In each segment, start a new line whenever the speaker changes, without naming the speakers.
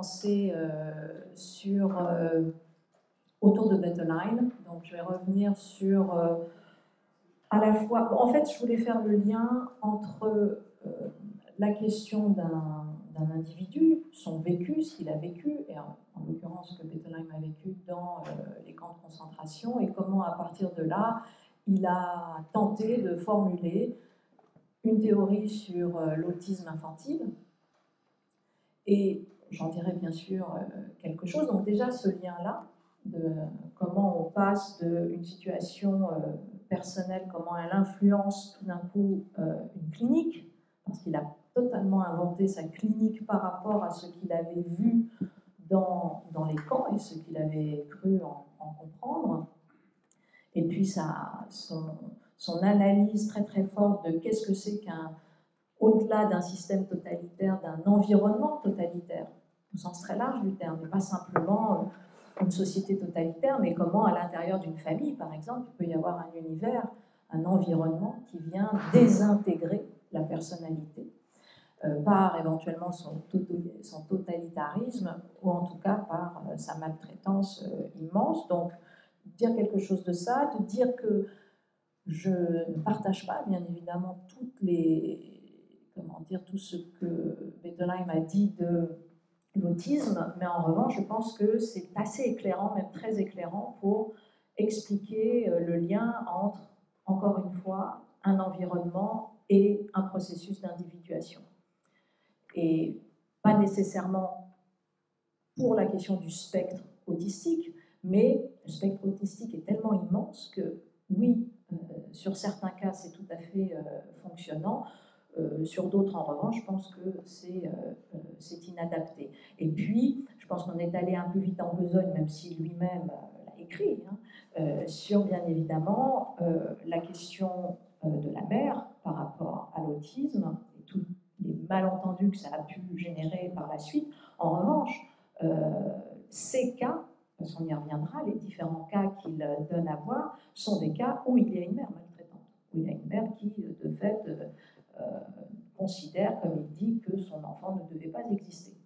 commencer sur autour de Betteline. Donc, je vais revenir sur à la fois. En fait, je voulais faire le lien entre la question d'un individu, son vécu, ce qu'il a vécu, et en, l'occurrence ce que Bettelheim a vécu dans euh, les camps de concentration, et comment à partir de là, il a tenté de formuler une théorie sur euh, l'autisme infantile. Et j'en dirai bien sûr euh, quelque chose. Donc déjà ce lien-là, de comment on passe d'une situation personnelle, comment elle influence tout d'un coup une clinique, parce qu'il a totalement inventé sa clinique par rapport à ce qu'il avait vu dans, dans, les camps et ce qu'il avait cru en, comprendre. Et puis ça, son, son, analyse très très forte de qu'est-ce que c'est qu'un, au-delà d'un système totalitaire, d'un environnement totalitaire, au sens très large du terme, et pas simplement euh, une société totalitaire, mais comment à l'intérieur d'une famille, par exemple, il peut y avoir un univers, un environnement qui vient désintégrer la personnalité euh, par éventuellement son, totalitarisme ou en tout cas par euh, sa maltraitance immense. Donc, dire quelque chose de ça, de dire que je ne partage pas, bien évidemment, toutes les, comment dire, tout ce que Bettelheim a dit de l'autisme, mais en revanche, je pense que c'est assez éclairant, même très éclairant, pour expliquer le lien entre, encore une fois, un environnement et un processus d'individuation et pas nécessairement pour la question du spectre autistique, mais le spectre autistique est tellement immense que oui, euh, sur certains cas, c'est tout à fait euh, fonctionnant. Euh, sur d'autres, en revanche, je pense que c'est inadapté. Et puis, je pense qu'on est allé un peu vite en besogne, même si lui-même l'a écrit, hein, sur bien évidemment la question de la mère par rapport à l'autisme et tout, les malentendus que ça a pu générer par la suite. En revanche, euh, ces cas, parce qu'on y reviendra, les différents cas qu'il donne à voir sont des cas où il y a une mère maltraitante, où il y a une mère qui, de fait, euh, considère, comme il dit, que son enfant ne devait pas exister.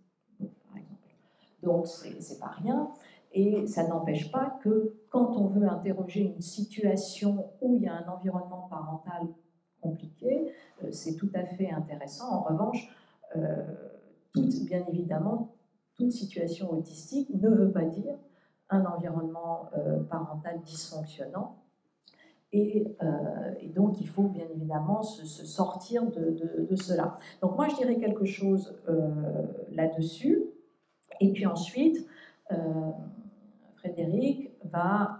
Donc, c'est pas rien. Et ça n'empêche pas que quand on veut interroger une situation où il y a un environnement parental compliqué, euh, c'est tout à fait intéressant. En revanche, euh, bien évidemment, toute situation autistique ne veut pas dire un environnement euh, parental dysfonctionnant. Et, donc, il faut bien évidemment se, sortir de, cela. Donc, moi, je dirais quelque chose là-dessus. Et puis ensuite, Frédéric va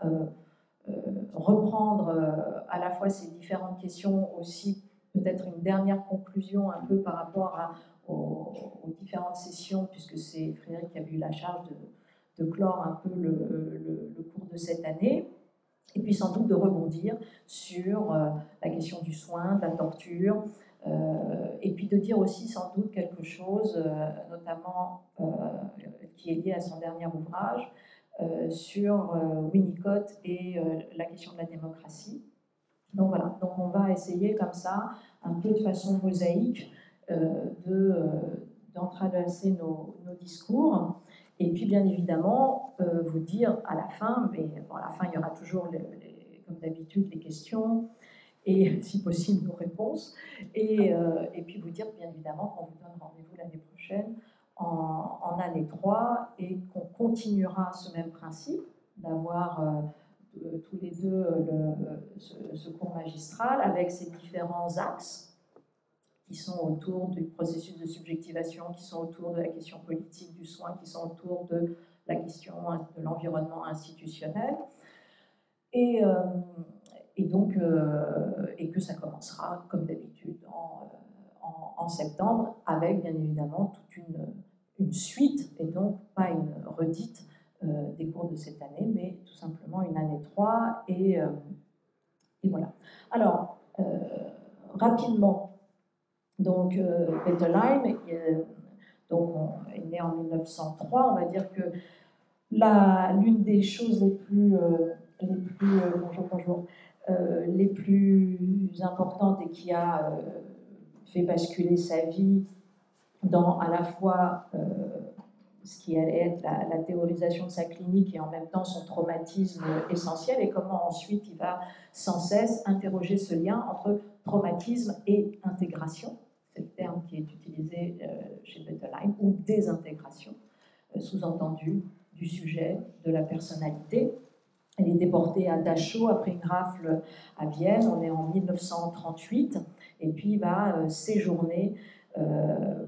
euh, reprendre euh, à la fois ces différentes questions, aussi peut-être une dernière conclusion un peu par rapport aux, différentes sessions, puisque c'est Frédéric qui a eu la charge de, clore un peu le, cours de cette année, et puis sans doute de rebondir sur euh, la question du soin, de la torture, et puis de dire aussi sans doute quelque chose, notamment qui est lié à son dernier ouvrage, euh, sur euh, Winnicott et euh, la question de la démocratie. Donc voilà, donc on va essayer comme ça, un peu de façon mosaïque, de, d'entraverser nos, nos, discours. Et puis bien évidemment, vous dire à la fin, mais bon, à la fin il y aura toujours, comme d'habitude, les questions et si possible nos réponses. Et, et puis vous dire bien évidemment qu'on vous donne rendez-vous l'année prochaine en, année 3 et qu'on continuera ce même principe d'avoir euh, tous les deux euh, le, ce, cours magistral avec ses différents axes qui sont autour du processus de subjectivation, qui sont autour de la question politique du soin, qui sont autour de la question de l'environnement institutionnel. Et, euh, donc, et que ça commencera, comme d'habitude, en, en, septembre, avec bien évidemment toute une, suite, et donc pas une redite euh, des cours de cette année, mais tout simplement une année 3. Et, euh, et voilà. Alors, euh, rapidement, donc Bettelheim, donc on est né en 1903, on va dire que l'une des choses les plus, les plus bonjour, bonjour, les plus importantes et qui a fait basculer sa vie dans à la fois euh, ce qui allait être la, théorisation de sa clinique et en même temps son traumatisme essentiel, et comment ensuite il va sans cesse interroger ce lien entre traumatisme et intégration, c'est le terme qui est utilisé euh, chez Bettelheim, ou désintégration, euh, sous-entendu du sujet, de la personnalité. Elle est déportée à Dachau après une rafle à Vienne, on est en 1938, et puis va euh, séjourner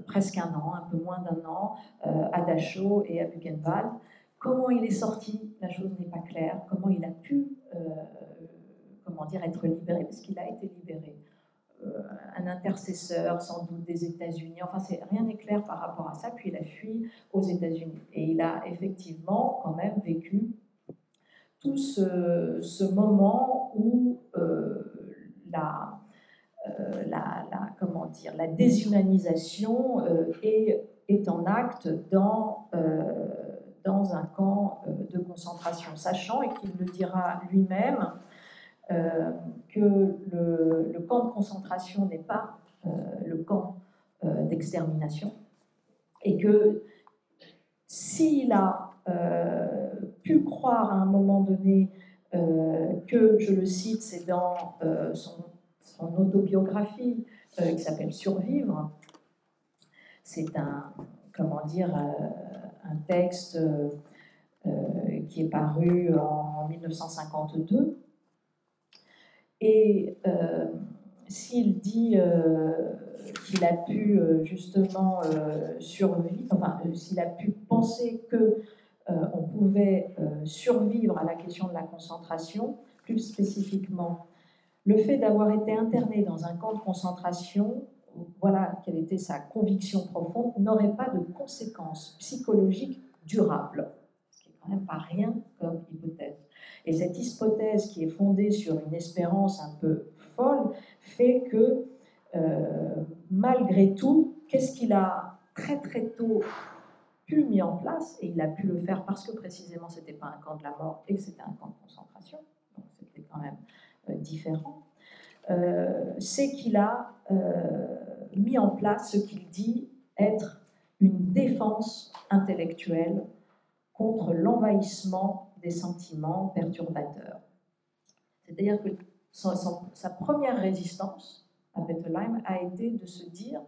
presque un an, un peu moins d'un an, à Dachau et à Buchenwald. Comment il est sorti, la chose n'est pas claire. Comment il a pu, comment dire, être libéré, parce a été libéré. Un intercesseur, sans doute des États-Unis. Enfin, rien n'est clair par rapport à ça. Puis il a fui aux États-Unis. Et il a effectivement quand même vécu tout ce, ce moment où la, euh, la, comment dire, la déshumanisation euh, est, est, en acte dans, euh, dans un camp de concentration, sachant, et qu'il le dira lui-même, que le, camp de concentration n'est pas le camp d'extermination, et que s'il a pu croire à un moment donné que, je le cite, c'est dans son son autobiographie euh, qui s'appelle Survivre. C'est un, comment dire, euh, un texte euh, qui est paru en 1952. Et s'il dit qu'il a pu justement survivre, enfin, s'il a pu penser que on pouvait survivre à la question de la concentration, plus spécifiquement le fait d'avoir été interné dans un camp de concentration, voilà quelle était sa conviction profonde, n'aurait pas de conséquences psychologiques durables. Ce qui n'est quand même pas rien comme hypothèse. Et cette hypothèse qui est fondée sur une espérance un peu folle fait que, euh, malgré tout, qu'est-ce qu'il a très très tôt pu mis en place, et il a pu le faire parce que précisément c'était pas un camp de la mort et que c'était un camp de concentration, donc c'était quand même euh, différent, euh, c'est qu'il a mis en place ce qu'il dit être une défense intellectuelle contre l'envahissement des sentiments perturbateurs. C'est-à-dire que sa première résistance à Bettelheim a été de se dire,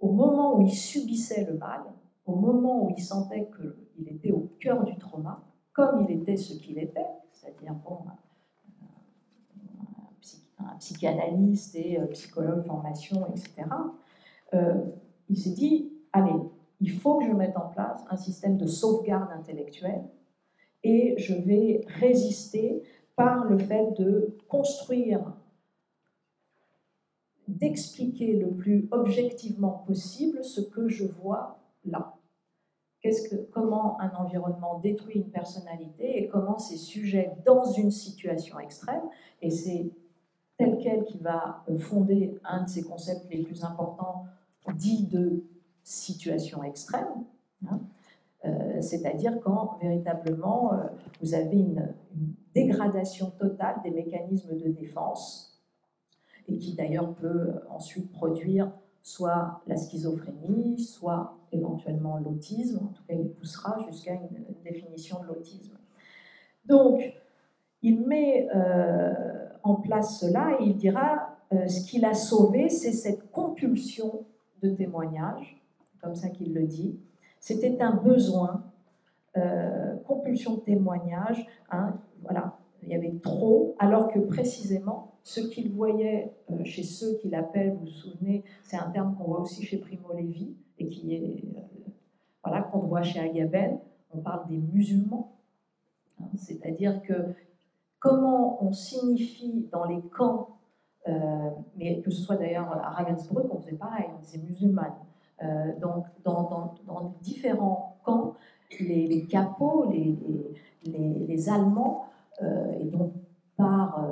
au moment où il subissait le mal, au moment où il sentait qu'il était au cœur du trauma, comme il était ce qu'il était, c'est-à-dire bon, un psychanalyste et euh, psychologue formation, etc., euh, il s'est dit, allez, il faut que je mette en place un système de sauvegarde intellectuelle et je vais résister par le fait de construire, d'expliquer le plus objectivement possible ce que je vois là. Comment un environnement détruit une personnalité et comment ces sujets dans une situation extrême, et c'est tel quel qui va fonder un de ces concepts les plus importants dits de situation extrême, hein, euh, c'est-à-dire quand véritablement euh, vous avez une, dégradation totale des mécanismes de défense, et qui d'ailleurs peut ensuite produire soit la schizophrénie, soit éventuellement l'autisme, en tout cas il poussera jusqu'à une définition de l'autisme. Donc, il met en place cela et il dira euh, ce qu'il a sauvé, c'est cette compulsion de témoignage, comme ça qu'il le dit. C'était un besoin, euh, compulsion de témoignage. Hein, voilà, il y avait trop, alors que précisément ce qu'il voyait euh, chez ceux qu'il appelle, vous vous souvenez, c'est un terme qu'on voit aussi chez Primo Levi et qui est voilà qu'on voit chez Agamben. On parle des musulmans, hein, c'est-à-dire que comment on signifie dans les camps, euh, mais que ce soit d'ailleurs à Ravensbrück, on faisait pareil, on disait musulmane. Euh, donc, dans, différents camps, les, capots, les, les, Allemands, euh, et donc par,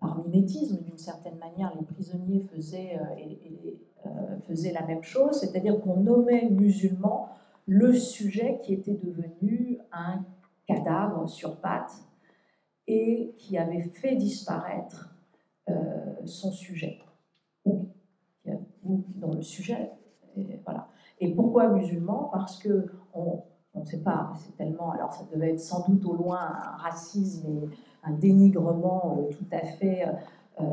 par mimétisme, d'une certaine manière, les prisonniers faisaient, faisaient la même chose, c'est-à-dire qu'on nommait musulman le sujet qui était devenu un cadavre sur pattes et qui avait fait disparaître euh, son sujet, ou, dans le sujet. Et, voilà. Et pourquoi musulman Parce que on, ne sait pas, c'est tellement, alors ça devait être sans doute au loin un racisme et un dénigrement euh, tout à fait, euh,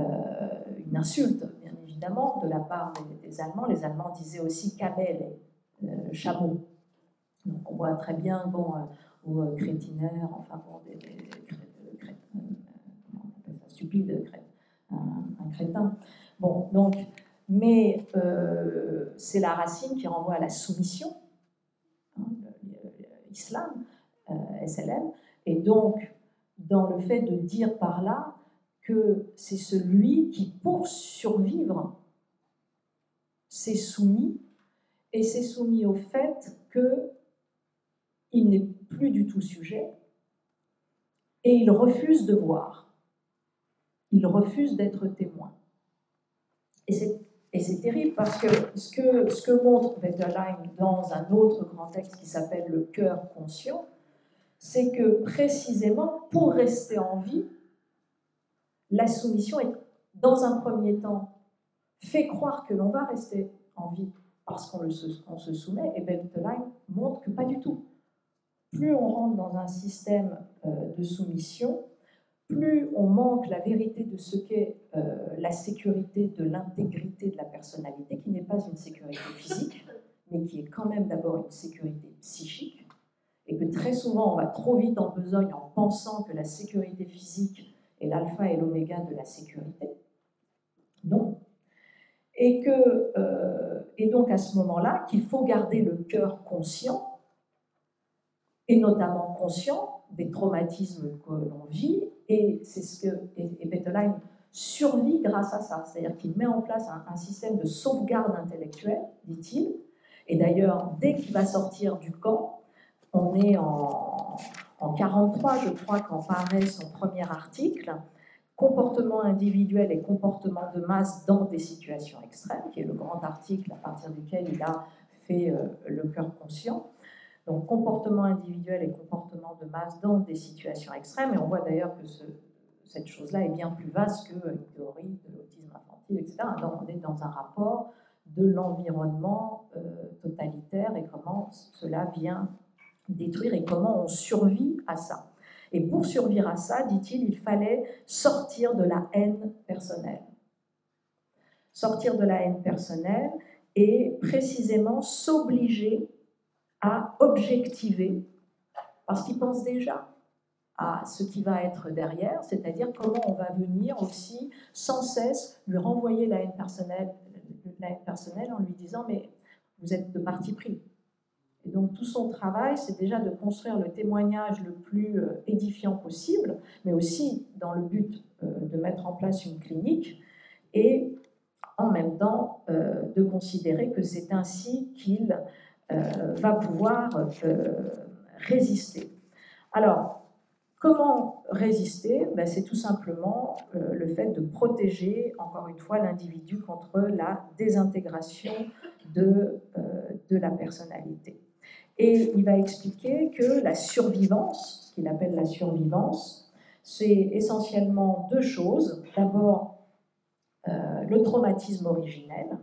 une insulte, bien évidemment, de la part des, Allemands. Les Allemands disaient aussi Kamel, euh, chameau. Donc on voit très bien, bon, ou crétinaire, enfin bon, des, des, stupide, un, un, crétin. Bon, donc, mais c'est la racine qui renvoie à la soumission, hein, l'islam, SLM, et donc dans le fait de dire par là que c'est celui qui, pour survivre, s'est soumis, et s'est soumis au fait qu'il n'est plus du tout sujet, et il refuse de voir, il refuse d'être témoin. Terrible parce que ce que, ce que montre Wetterlein dans un autre grand texte qui s'appelle Le cœur conscient, c'est que précisément pour rester en vie, la soumission est, dans un premier temps, fait croire que l'on va rester en vie parce qu'on se soumet, et Beltline montre que pas du tout. Plus on rentre dans un système euh, de soumission, plus on manque la vérité de ce qu'est euh, la sécurité de l'intégrité de la personnalité, qui n'est pas une sécurité physique, mais qui est quand même d'abord une sécurité psychique, et que très souvent on va trop vite en besogne en pensant que la sécurité physique est l'alpha et l'oméga de la sécurité. Non. Et, que, euh, et donc à ce moment-là, qu'il faut garder le cœur conscient, et notamment conscient des traumatismes que l'on vit, et c'est ce que et, Bettelheim survit grâce à ça, c'est-à-dire qu'il met en place un, système de sauvegarde intellectuelle, dit-il, et d'ailleurs, dès qu'il va sortir du camp, on est en, en 43, je crois, quand paraît son premier article, Comportement individuel et comportement de masse dans des situations extrêmes, qui est le grand article à partir duquel il a fait euh, le cœur conscient. Donc comportement individuel et comportement de masse dans des situations extrêmes. Et on voit d'ailleurs que cette chose-là est bien plus vaste que une théorie de l'autisme infantile, etc. Donc on est dans un rapport de l'environnement euh, totalitaire et comment cela vient détruire et comment on survit à ça. Et pour survivre à ça, dit-il, il fallait sortir de la haine personnelle. Sortir de la haine personnelle et précisément s'obliger à objectiver, parce qu'il pense déjà à ce qui va être derrière, c'est-à-dire comment on va venir aussi sans cesse lui renvoyer la haine personnelle, la haine personnelle en lui disant mais vous êtes de parti pris, et donc tout son travail, c'est déjà de construire le témoignage le plus euh, édifiant possible, mais aussi dans le but euh, de mettre en place une clinique et en même temps euh, de considérer que c'est ainsi qu'il va pouvoir résister. Alors, comment résister? Ben, C'est tout simplement le fait de protéger, encore une fois, l'individu contre la désintégration de, de la personnalité. Et il va expliquer que la survivance, ce qu'il appelle la survivance, c'est essentiellement deux choses. D'abord, euh, le traumatisme originel.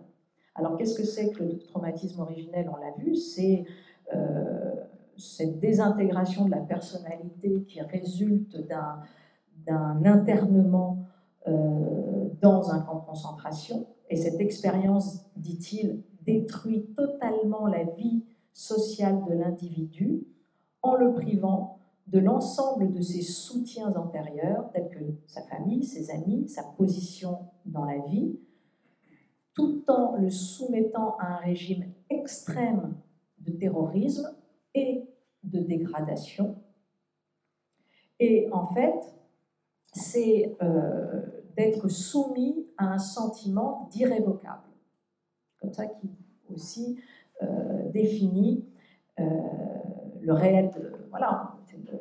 Alors, qu'est-ce que c'est que le traumatisme originel? On l'a vu, c'est euh, cette désintégration de la personnalité qui résulte d'un internement euh, dans un camp de concentration. Et cette expérience, dit-il, détruit totalement la vie social de l'individu en le privant de l'ensemble de ses soutiens antérieurs, tels que sa famille, ses amis, sa position dans la vie, tout en le soumettant à un régime extrême de terrorisme et de dégradation. Et en fait, c'est euh, d'être soumis à un sentiment d'irrévocable, comme ça qui aussi euh, définit euh, le réel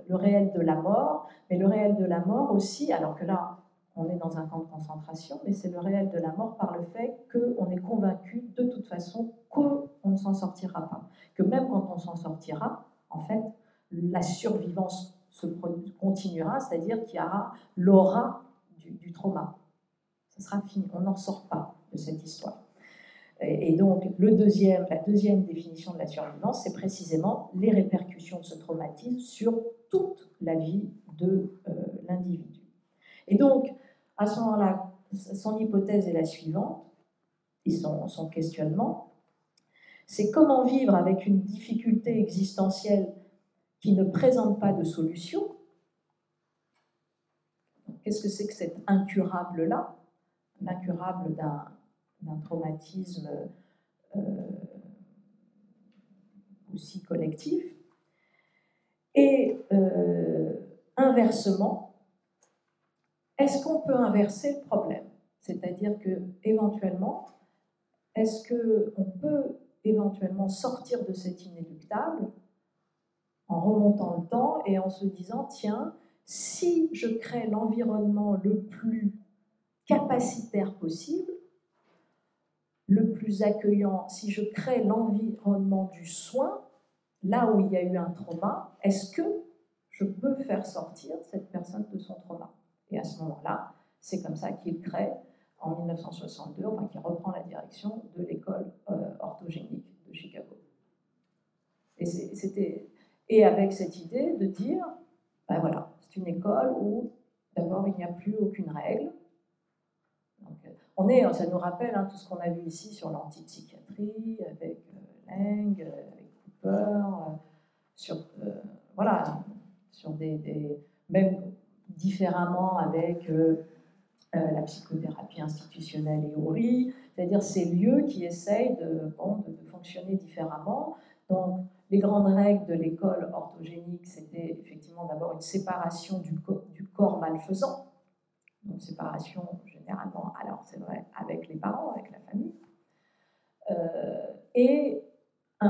le réel de la mort, mais le réel de la mort aussi, alors que là, on est dans un camp de concentration, mais c'est le réel de la mort par le fait qu'on est convaincu de toute façon qu'on ne s'en sortira pas. Que même quand on s'en sortira, en fait, la survivance se continuera, c'est-à-dire qu'il y aura l'aura du, du, trauma. Ce sera fini, on n'en sort pas de cette histoire. Et donc, le deuxième, la deuxième définition de la survivance, c'est précisément les répercussions de ce traumatisme sur toute la vie de euh, l'individu. Et donc, à ce moment-là, son hypothèse est la suivante, et son, questionnement, c'est comment vivre avec une difficulté existentielle qui ne présente pas de solution. Qu'est-ce que c'est que cet incurable-là? L'incurable d'un d'un traumatisme euh, aussi collectif. Et euh, inversement, est-ce qu'on peut inverser le problème? C'est-à-dire que éventuellement, est-ce qu'on peut éventuellement sortir de cet inéluctable en remontant le temps et en se disant, tiens, si je crée l'environnement le plus capacitaire possible, le plus accueillant, si je crée l'environnement du soin, là où il y a eu un trauma, est-ce que je peux faire sortir cette personne de son trauma? Et à ce moment-là, c'est comme ça qu'il crée en 1962, enfin qu'il reprend la direction de l'école euh, orthogénique de Chicago. Et, c'était, et avec cette idée de dire, ben voilà, c'est une école où d'abord il n'y a plus aucune règle, euh, on est, ça nous rappelle hein, tout ce qu'on a vu ici sur l'antipsychiatrie, avec euh, Lang, euh, avec Cooper, sur, voilà, sur des, même différemment avec la psychothérapie institutionnelle et ORI, c'est-à-dire ces lieux qui essayent de, fonctionner différemment. Donc, les grandes règles de l'école orthogénique, c'était effectivement d'abord une séparation du, corps malfaisant, donc séparation généralement, alors c'est vrai, avec les parents, avec la famille, euh, et euh,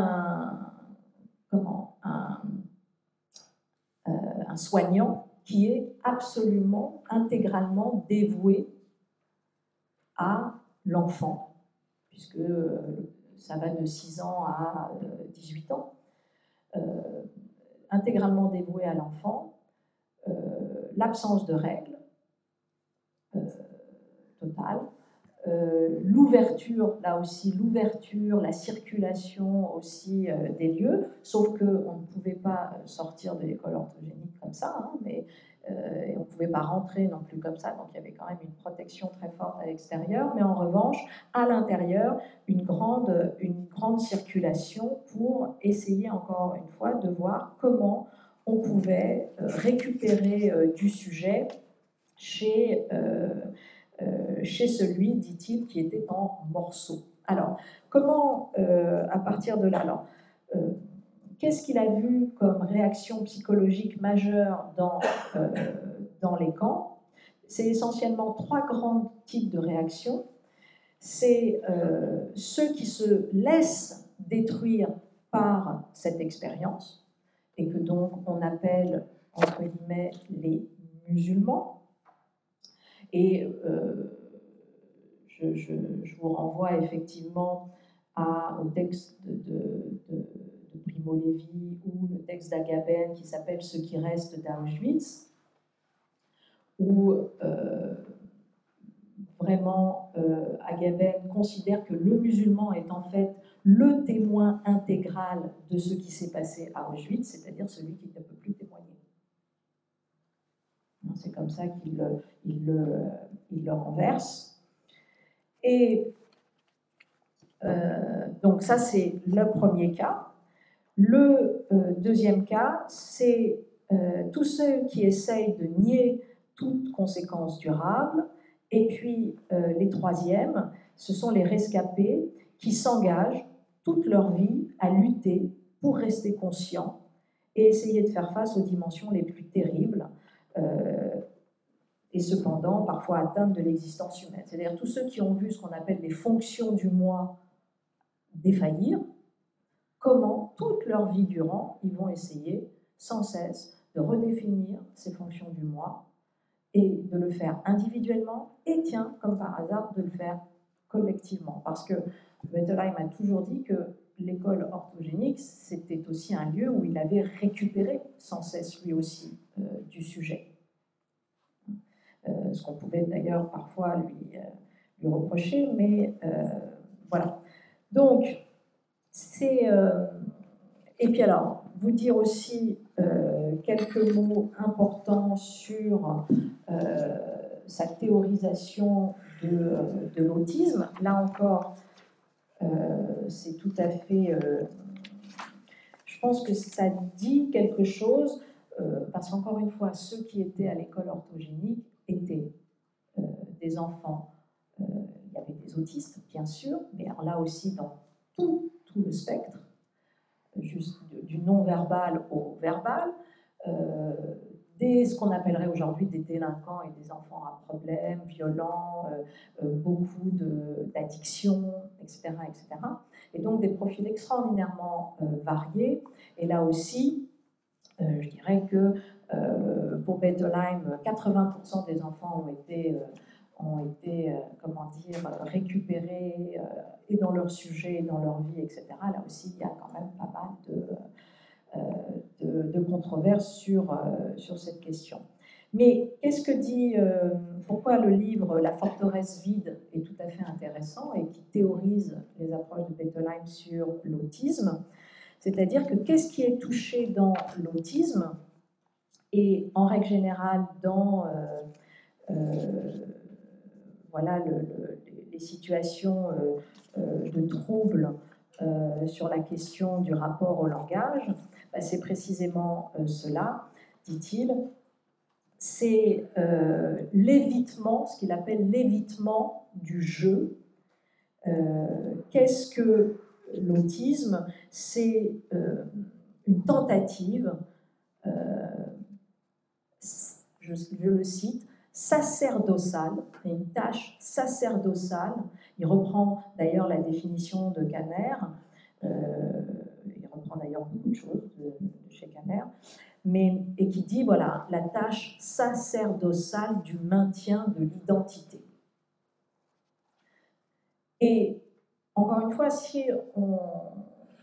un, soignant qui est absolument, intégralement dévoué à l'enfant, puisque euh, ça va de 6 ans à 18 ans, intégralement dévoué à l'enfant, l'absence de règles, euh, l'ouverture, là aussi, l'ouverture, la circulation aussi euh, des lieux, sauf qu'on ne pouvait pas sortir de l'école orthogénique comme ça, hein, mais euh, on ne pouvait pas rentrer non plus comme ça, donc il y avait quand même une protection très forte à l'extérieur, mais en revanche, à l'intérieur, une grande, une grande circulation pour essayer encore une fois de voir comment on pouvait récupérer du sujet chez euh, chez celui, dit-il, qui était en morceaux. Alors, comment, euh, à partir de là, euh, qu'est-ce qu'il a vu comme réaction psychologique majeure dans, dans les camps? C'est essentiellement trois grands types de réactions. C'est ceux qui se laissent détruire par cette expérience, et que donc on appelle, entre guillemets, les musulmans, et euh, je, vous renvoie effectivement au texte de, Primo Levi ou le texte d'Agaben qui s'appelle Ce qui reste d'Auschwitz, où euh, vraiment euh, Agaben considère que le musulman est en fait le témoin intégral de ce qui s'est passé à Auschwitz, c'est-à-dire celui qui ne peut plus témoigner. C'est comme ça qu'il il le, renverse. Et euh, donc ça, c'est le premier cas. Le euh, deuxième cas, c'est euh, tous ceux qui essayent de nier toute conséquence durable. Et puis les troisièmes, ce sont les rescapés qui s'engagent toute leur vie à lutter pour rester conscients et essayer de faire face aux dimensions les plus terribles et cependant parfois atteinte de l'existence humaine. C'est-à-dire tous ceux qui ont vu ce qu'on appelle les fonctions du moi défaillir, comment toute leur vie durant, ils vont essayer sans cesse de redéfinir ces fonctions du moi et de le faire individuellement et tiens, comme par hasard, de le faire collectivement. Parce que Bettelheim a toujours dit que l'école orthogénique, c'était aussi un lieu où il avait récupéré sans cesse lui aussi euh, du sujet. Euh, ce qu'on pouvait d'ailleurs parfois lui, euh, lui reprocher, mais euh, voilà. Donc, c'est. et puis alors, vous dire aussi quelques mots importants sur sa théorisation de, de l'autisme. Là encore, c'est tout à fait je pense que ça dit quelque chose, parce qu'encore une fois, ceux qui étaient à l'école orthogénique étaient euh, des enfants. Euh, il y avait des autistes, bien sûr, mais alors là aussi dans tout, tout le spectre, juste du non-verbal au verbal, des, ce qu'on appellerait aujourd'hui des délinquants et des enfants à problèmes, violents, beaucoup d'addiction, etc., etc. Et donc des profils extraordinairement variés. Et là aussi, je dirais que pour Bettelheim, 80% des enfants ont été ont été, comment dire, récupérés et dans leur sujet, dans leur vie, etc. Là aussi, il y a quand même pas mal de, de, de controverses sur, sur cette question. Mais qu'est-ce que dit, pourquoi le livre La forteresse vide est tout à fait intéressant et qui théorise les approches de Bettelheim sur l'autisme? C'est-à-dire que qu'est-ce qui est touché dans l'autisme? Et en règle générale dans voilà, les situations de troubles sur la question du rapport au langage, bah, c'est précisément euh, cela, dit-il. C'est euh, l'évitement, ce qu'il appelle l'évitement du jeu. Euh, qu'est-ce que l'autisme? C'est une tentative, je, le cite, sacerdotale, une tâche sacerdotale. Il reprend d'ailleurs la définition de Caner, reprend d'ailleurs beaucoup de choses de, chez Caner, mais, et qui dit voilà la tâche sacerdotale du maintien de l'identité. Et encore une fois, si on,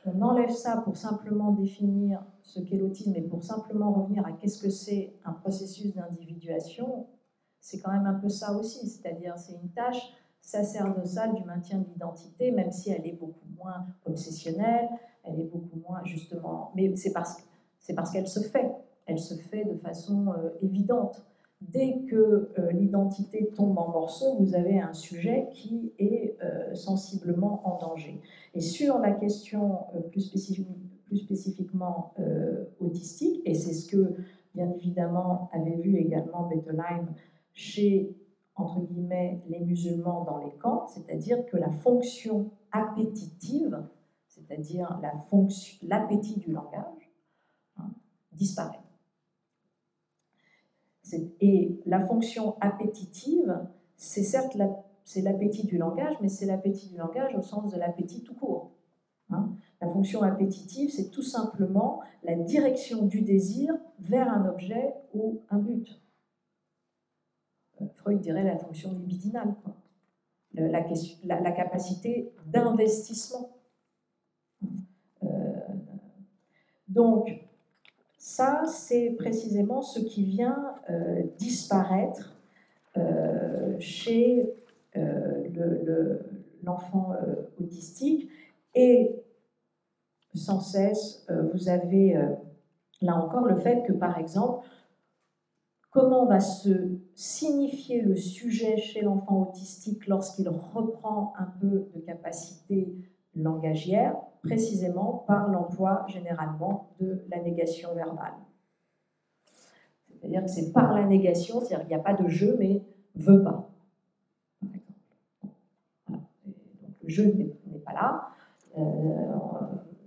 on enlève ça pour simplement définir ce qu'est l'autisme et pour simplement revenir à qu'est-ce que c'est un processus d'individuation, c'est quand même un peu ça aussi, c'est-à-dire c'est une tâche sacerdotale du maintien de l'identité, même si elle est beaucoup moins obsessionnelle, elle est beaucoup moins justement. Mais c'est parce, c'est parce qu'elle se fait. Elle se fait de façon euh, évidente. Dès que euh, l'identité tombe en morceaux, vous avez un sujet qui est euh, sensiblement en danger. Et sur la question plus, plus, spécifiquement autistique, et c'est ce que, bien évidemment, avait vu également Bettelheim chez, entre guillemets, les musulmans dans les camps, c'est-à-dire que la fonction appétitive c'est-à-dire l'appétit du langage, hein, disparaît. Et la fonction appétitive, c'est certes l'appétit du langage, mais c'est l'appétit du langage au sens de l'appétit tout court. Hein. La fonction appétitive, c'est tout simplement la direction du désir vers un objet ou un but. Euh, Freud dirait la fonction libidinale, La, la, capacité d'investissement. Donc, ça, c'est précisément ce qui vient euh, disparaître euh, chez euh, l'enfant autistique. Et sans cesse, vous avez là encore le fait que, par exemple, comment va se signifier le sujet chez l'enfant autistique lorsqu'il reprend un peu de capacité langagière, précisément par l'emploi généralement de la négation verbale. C'est-à-dire que c'est par la négation, c'est-à-dire qu'il n'y a pas de je, mais veut pas. le je n'est pas là, euh,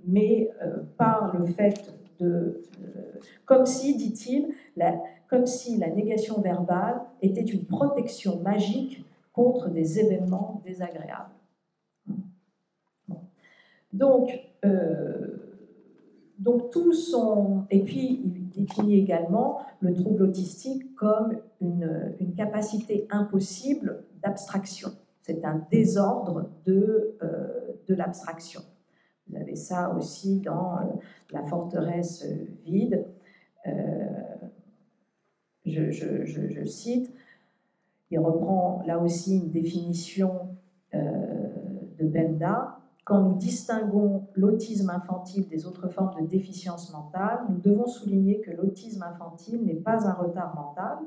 mais euh, par le fait de. Euh, comme si, dit-il, comme si la négation verbale était une protection magique contre des événements désagréables. Donc, euh, donc tout son... Et puis, il définit également le trouble autistique comme une, capacité impossible d'abstraction. C'est un désordre de, euh, de l'abstraction. Vous avez ça aussi dans euh, La forteresse vide. je, je, cite, il reprend là aussi une définition de Benda quand nous distinguons l'autisme infantile des autres formes de déficience mentale, nous devons souligner que l'autisme infantile n'est pas un retard mental,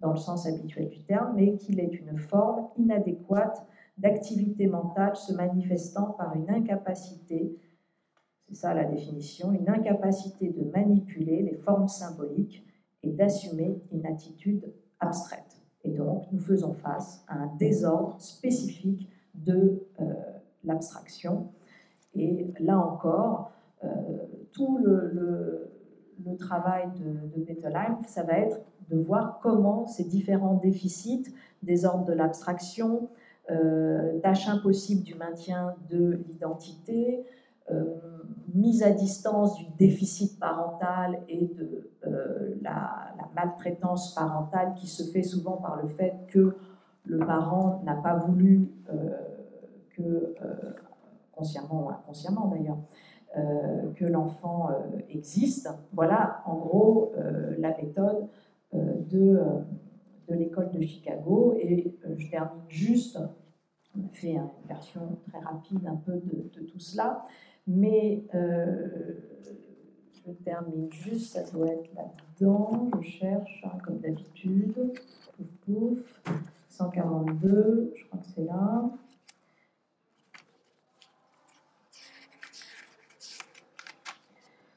dans le sens habituel du terme, mais qu'il est une forme inadéquate d'activité mentale se manifestant par une incapacité, c'est ça la définition, une incapacité de manipuler les formes symboliques et d'assumer une attitude abstraite. Et donc, nous faisons face à un désordre spécifique de euh, l'abstraction. Et là encore, euh, tout le, travail de, de Bettelheim, ça va être de voir comment ces différents déficits, des ordres de l'abstraction, euh, tâche impossible du maintien de l'identité, euh, mise à distance du déficit parental et de euh, la, maltraitance parentale qui se fait souvent par le fait que le parent n'a pas voulu que, consciemment ou inconsciemment d'ailleurs, que l'enfant existe. Voilà en gros la méthode de de l'école de Chicago. Et euh, je termine juste, on a fait une version très rapide un peu de, tout cela, mais euh, je termine juste, ça doit être là-dedans, je cherche, hein, comme d'habitude, pouf pouf, 142, je crois que c'est là.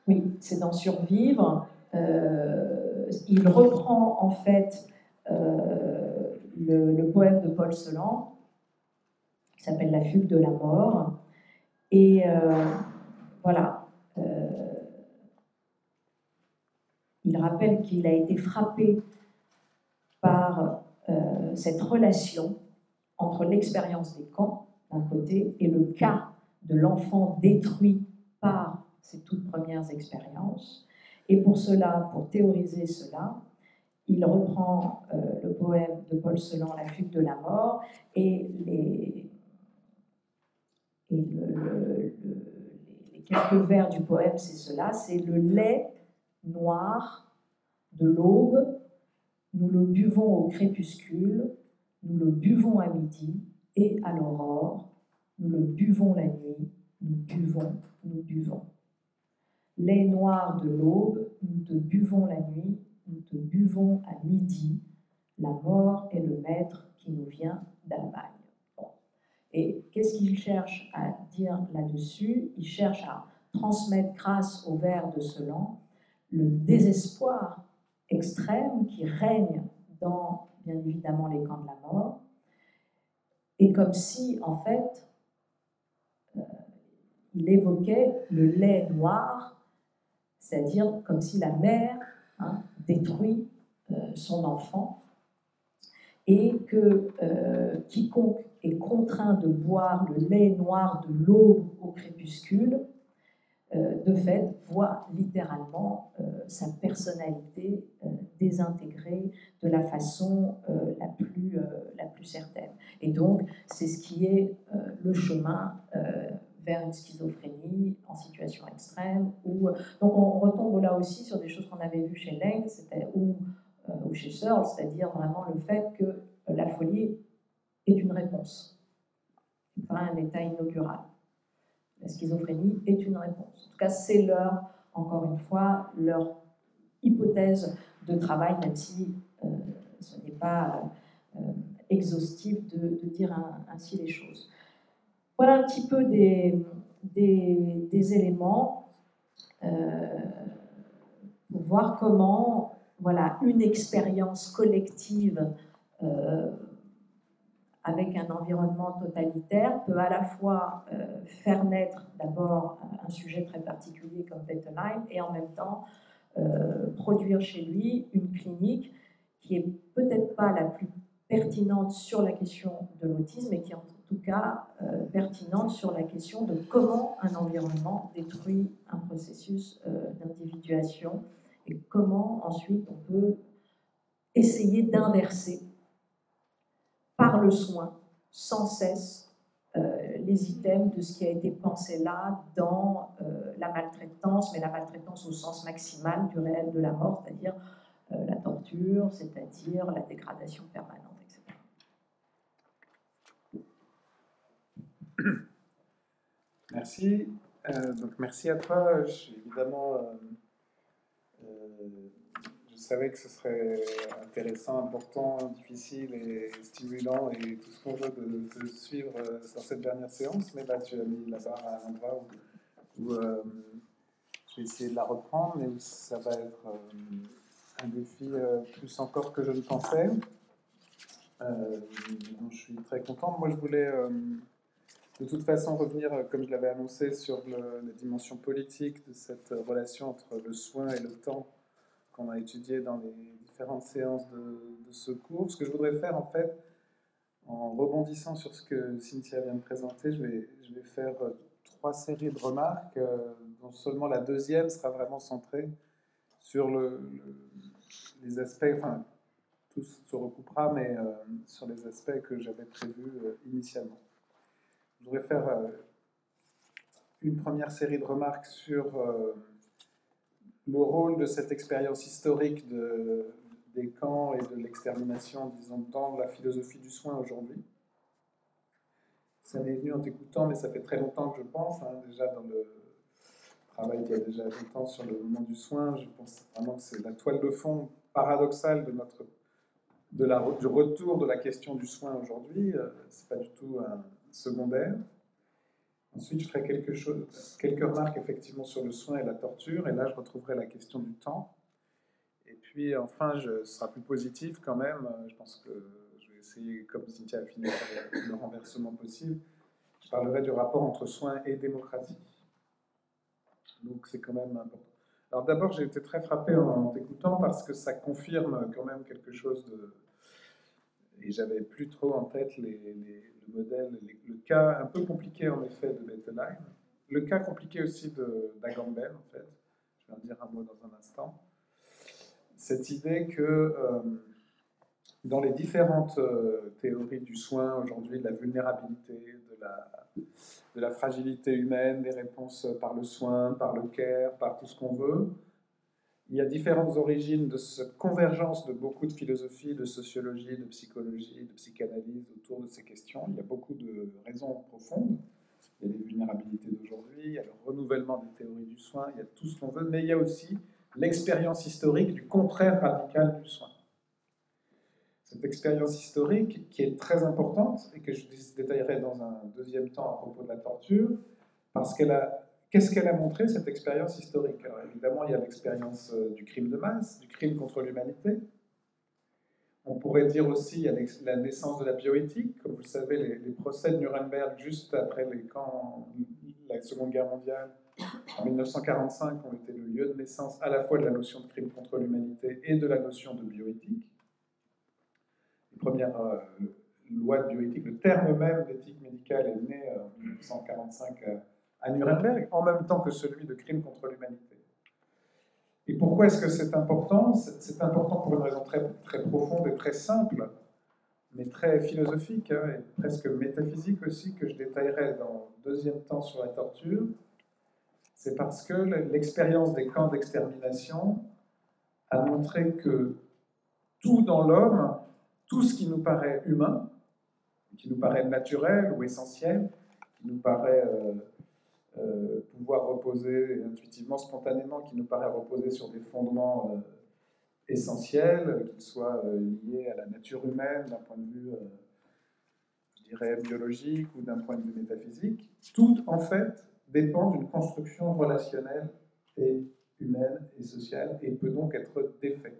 Oui, c'est dans Survivre. Euh, il reprend en fait euh, le, poème de Paul Celan, qui s'appelle La fugue de la mort. Et euh, voilà, il rappelle qu'il a été frappé par cette relation entre l'expérience des camps d'un côté et le cas de l'enfant détruit par ses toutes premières expériences. Et pour cela, pour théoriser cela, il reprend euh, le poème de Paul Celan, La fugue de la mort, et les, quelques vers du poème, c'est cela, c'est le lait noir de l'aube, nous le buvons au crépuscule, nous le buvons à midi et à l'aurore, nous le buvons la nuit, nous buvons, nous buvons. Lait noir de l'aube, nous te buvons la nuit nous te buvons à midi, la mort est le maître qui nous vient d'Allemagne. Et qu'est-ce qu'il cherche à dire là-dessus? Il cherche à transmettre grâce au vers de Celan le désespoir extrême qui règne dans, bien évidemment, les camps de la mort, et comme si, en fait, euh, il évoquait le lait noir, c'est-à-dire comme si la mère Hein, détruit euh, son enfant et que euh, quiconque est contraint de boire le lait noir de l'aube au crépuscule, euh, de fait, voit littéralement sa personnalité désintégrée de la façon la, plus, la plus certaine. Et donc, c'est ce qui est le chemin vers une schizophrénie en situation extrême. Ou, donc on retombe là aussi sur des choses qu'on avait vues chez Leng ou, euh, ou chez Searle, c'est-à-dire vraiment le fait que euh, la folie est une réponse, pas un état inaugural. La schizophrénie est une réponse. En tout cas, c'est leur, encore une fois, leur hypothèse de travail, même si euh, ce n'est pas exhaustif de, dire ainsi les choses. Voilà un petit peu des, des, éléments euh, pour voir comment voilà, une expérience collective euh, avec un environnement totalitaire peut à la fois euh, faire naître d'abord un sujet très particulier comme Bettelheim et en même temps produire chez lui une clinique qui est peut-être pas la plus pertinente sur la question de l'autisme et qui tout cas euh, pertinente sur la question de comment un environnement détruit un processus euh, d'individuation et comment ensuite on peut essayer d'inverser par le soin sans cesse euh, les items de ce qui a été pensé là dans la maltraitance, mais la maltraitance au sens maximal du réel de la mort, c'est-à-dire la torture, c'est-à-dire la dégradation permanente.
Merci. Euh, donc merci à toi. Évidemment, euh, euh, je savais que ce serait intéressant, important, difficile et stimulant et tout ce qu'on veut de suivre sur cette dernière séance. Mais là, tu as mis la barre à un endroit où, je vais essayer de la reprendre, mais ça va être un défi plus encore que je ne pensais. donc je suis très content. Moi, je voulais de toute façon revenir, euh, comme je l'avais annoncé, sur la dimension politique de cette relation entre le soin et le temps qu'on a étudié dans les différentes séances de, ce cours. Ce que je voudrais faire, en fait, en rebondissant sur ce que Cynthia vient de présenter, je vais, faire euh, trois séries de remarques, euh, dont seulement la deuxième sera vraiment centrée sur le, les aspects, enfin, tout se recoupera, mais sur les aspects que j'avais prévus initialement. Je voudrais faire euh, une première série de remarques sur euh, le rôle de cette expérience historique de, des camps et de l'extermination, disons, dans la philosophie du soin aujourd'hui. Ça m'est venu en t'écoutant, mais ça fait très longtemps que je pense, hein, déjà dans le travail qu'il y a déjà longtemps sur le moment du soin, je pense vraiment que c'est la toile de fond paradoxale de notre, du retour de la question du soin aujourd'hui. Euh, c'est pas du tout un secondaire. Ensuite, je ferai quelque chose, quelques remarques effectivement sur le soin et la torture, et là, je retrouverai la question du temps. Et puis, enfin, je, ce sera plus positif quand même. Je pense que je vais essayer, comme Cynthia a fini, le renversement possible. Je parlerai du rapport entre soin et démocratie. Donc, c'est quand même important. Alors, d'abord, j'ai été très frappé en t'écoutant parce que ça confirme quand même quelque chose de. Et j'avais plus trop en tête le modèle, le cas un peu compliqué en effet de Bettelheim, le cas compliqué aussi d'Agamben en fait, je vais en dire un mot dans un instant, cette idée que euh, dans les différentes euh, théories du soin aujourd'hui, de la vulnérabilité, de la, de la fragilité humaine, des réponses par le soin, par le care, par tout ce qu'on veut, il y a différentes origines de cette convergence de beaucoup de philosophies, de sociologie, de psychologie, de psychanalyse autour de ces questions. Il y a beaucoup de raisons profondes. Il y a les vulnérabilités d'aujourd'hui, il y a le renouvellement des théories du soin, il y a tout ce qu'on veut, mais il y a aussi l'expérience historique du contraire radical du soin. Cette expérience historique qui est très importante et que je détaillerai dans un deuxième temps à propos de la torture, parce qu'elle a Qu'est-ce qu'elle a montré, cette expérience historique? Évidemment, il y a l'expérience euh, du crime de masse, du crime contre l'humanité. On pourrait dire aussi, la naissance de la bioéthique. Comme vous le savez, les, procès de Nuremberg, juste après la Seconde Guerre mondiale, en 1945, ont été le lieu de naissance à la fois de la notion de crime contre l'humanité et de la notion de bioéthique. Les premières euh, lois de bioéthique, le terme même d'éthique médicale est né euh, en 1945 à Nuremberg, en même temps que celui de crime contre l'humanité. Et pourquoi est-ce que c'est important? C'est important pour une raison très, très profonde et très simple, mais très philosophique hein, et presque métaphysique aussi, que je détaillerai dans le deuxième temps sur la torture. C'est parce que l'expérience des camps d'extermination a montré que tout dans l'homme, tout ce qui nous paraît humain, qui nous paraît naturel ou essentiel, qui nous paraît euh, euh, pouvoir reposer intuitivement, spontanément, qui nous paraît reposer sur des fondements euh, essentiels, qu'ils soient euh, liés à la nature humaine d'un point de vue, je dirais, biologique ou d'un point de vue métaphysique, tout en fait dépend d'une construction relationnelle et humaine et sociale et peut donc être défait.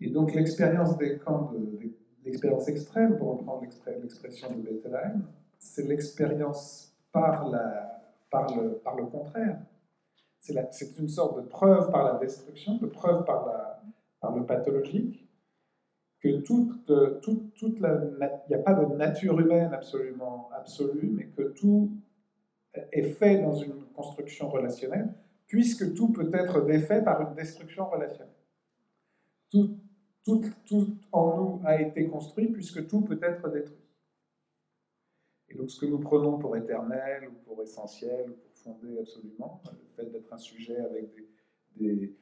Et donc l'expérience des camps, de, l'expérience extrême, pour reprendre l'expression de Bettelheim, c'est l'expérience par, par, le, par le contraire. C'est une sorte de preuve par la destruction, de preuve par, la, par le pathologique, que toute, toute, toute la, il n'y a pas de nature humaine absolument absolue, mais que tout est fait dans une construction relationnelle, puisque tout peut être défait par une destruction relationnelle. Tout, tout, tout en nous a été construit, puisque tout peut être détruit. Et donc ce que nous prenons pour éternel ou pour essentiel ou pour fondé absolument, le fait d'être un sujet avec des,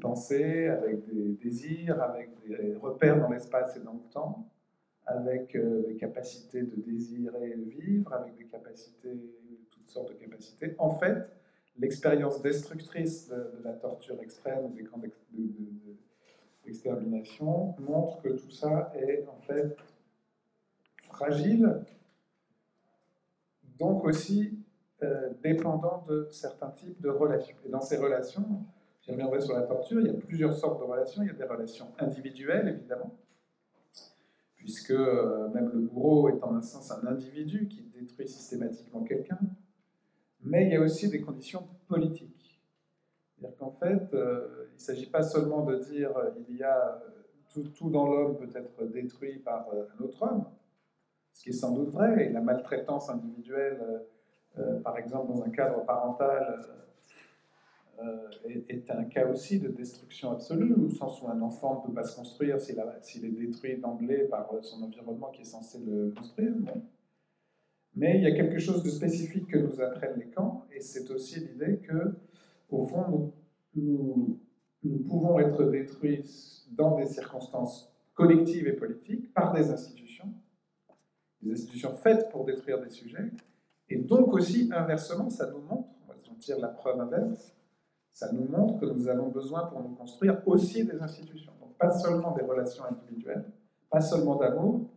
pensées, avec des désirs, avec des repères dans l'espace et dans le temps, avec euh, des capacités de désirer vivre, avec des capacités tout toutes sortes de capacités. En fait, l'expérience destructrice de, la torture extrême ou des camps d'extermination montre que tout ça est en fait fragile, donc aussi euh, dépendant de certains types de relations. Et dans ces relations, j'y reviendrai sur la torture, il y a plusieurs sortes de relations. Il y a des relations individuelles, évidemment, puisque euh, même le bourreau est en un sens un individu qui détruit systématiquement quelqu'un. Mais il y a aussi des conditions politiques. C'est-à-dire qu'en fait, euh, il ne s'agit pas seulement de dire il y a tout dans l'homme peut être détruit par un autre homme, ce qui est sans doute vrai, et la maltraitance individuelle, euh, par exemple dans un cadre parental, euh, est, un cas aussi de destruction absolue, au sens où un enfant ne peut pas se construire s'il est détruit d'emblée par son environnement qui est censé le construire. Mais il y a quelque chose de spécifique que nous apprennent les camps, et c'est aussi l'idée que, au fond, nous, pouvons être détruits dans des circonstances collectives et politiques par des institutions, des institutions faites pour détruire des sujets, et donc aussi, inversement, ça nous montre, on tire la preuve inverse, ça nous montre que nous avons besoin pour nous construire aussi des institutions. Donc pas seulement des relations individuelles, pas seulement d'amour,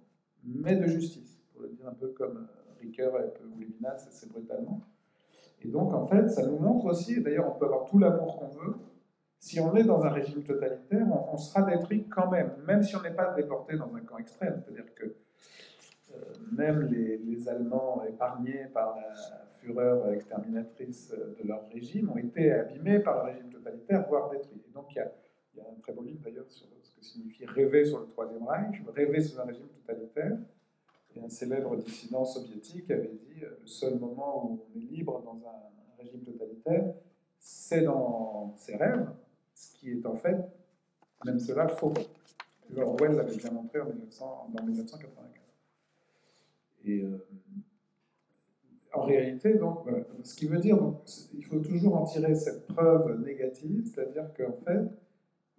mais de justice. Pour le dire un peu comme euh, Ricoeur ou Lévinas, c'est brutalement. Et donc en fait, ça nous montre aussi, d'ailleurs on peut avoir tout l'amour qu'on veut, si on est dans un régime totalitaire, on, sera détruit quand même, même si on n'est pas déporté dans un camp extrême. C'est-à-dire que même les, Allemands épargnés par la fureur exterminatrice de leur régime ont été abîmés par le régime totalitaire, voire détruits. Et donc il y, a, un très beau livre d'ailleurs sur ce que signifie rêver sur le Troisième Reich, rêver sous un régime totalitaire. Et un célèbre dissident soviétique avait dit euh, le seul moment où on est libre dans un régime totalitaire, c'est dans ses rêves, ce qui est en fait, même cela, faux. Orwell l'avait bien montré en 1900, en 1984. Et euh, en réalité, donc, ce qui veut dire, donc, il faut toujours en tirer cette preuve négative, c'est-à-dire qu'en fait,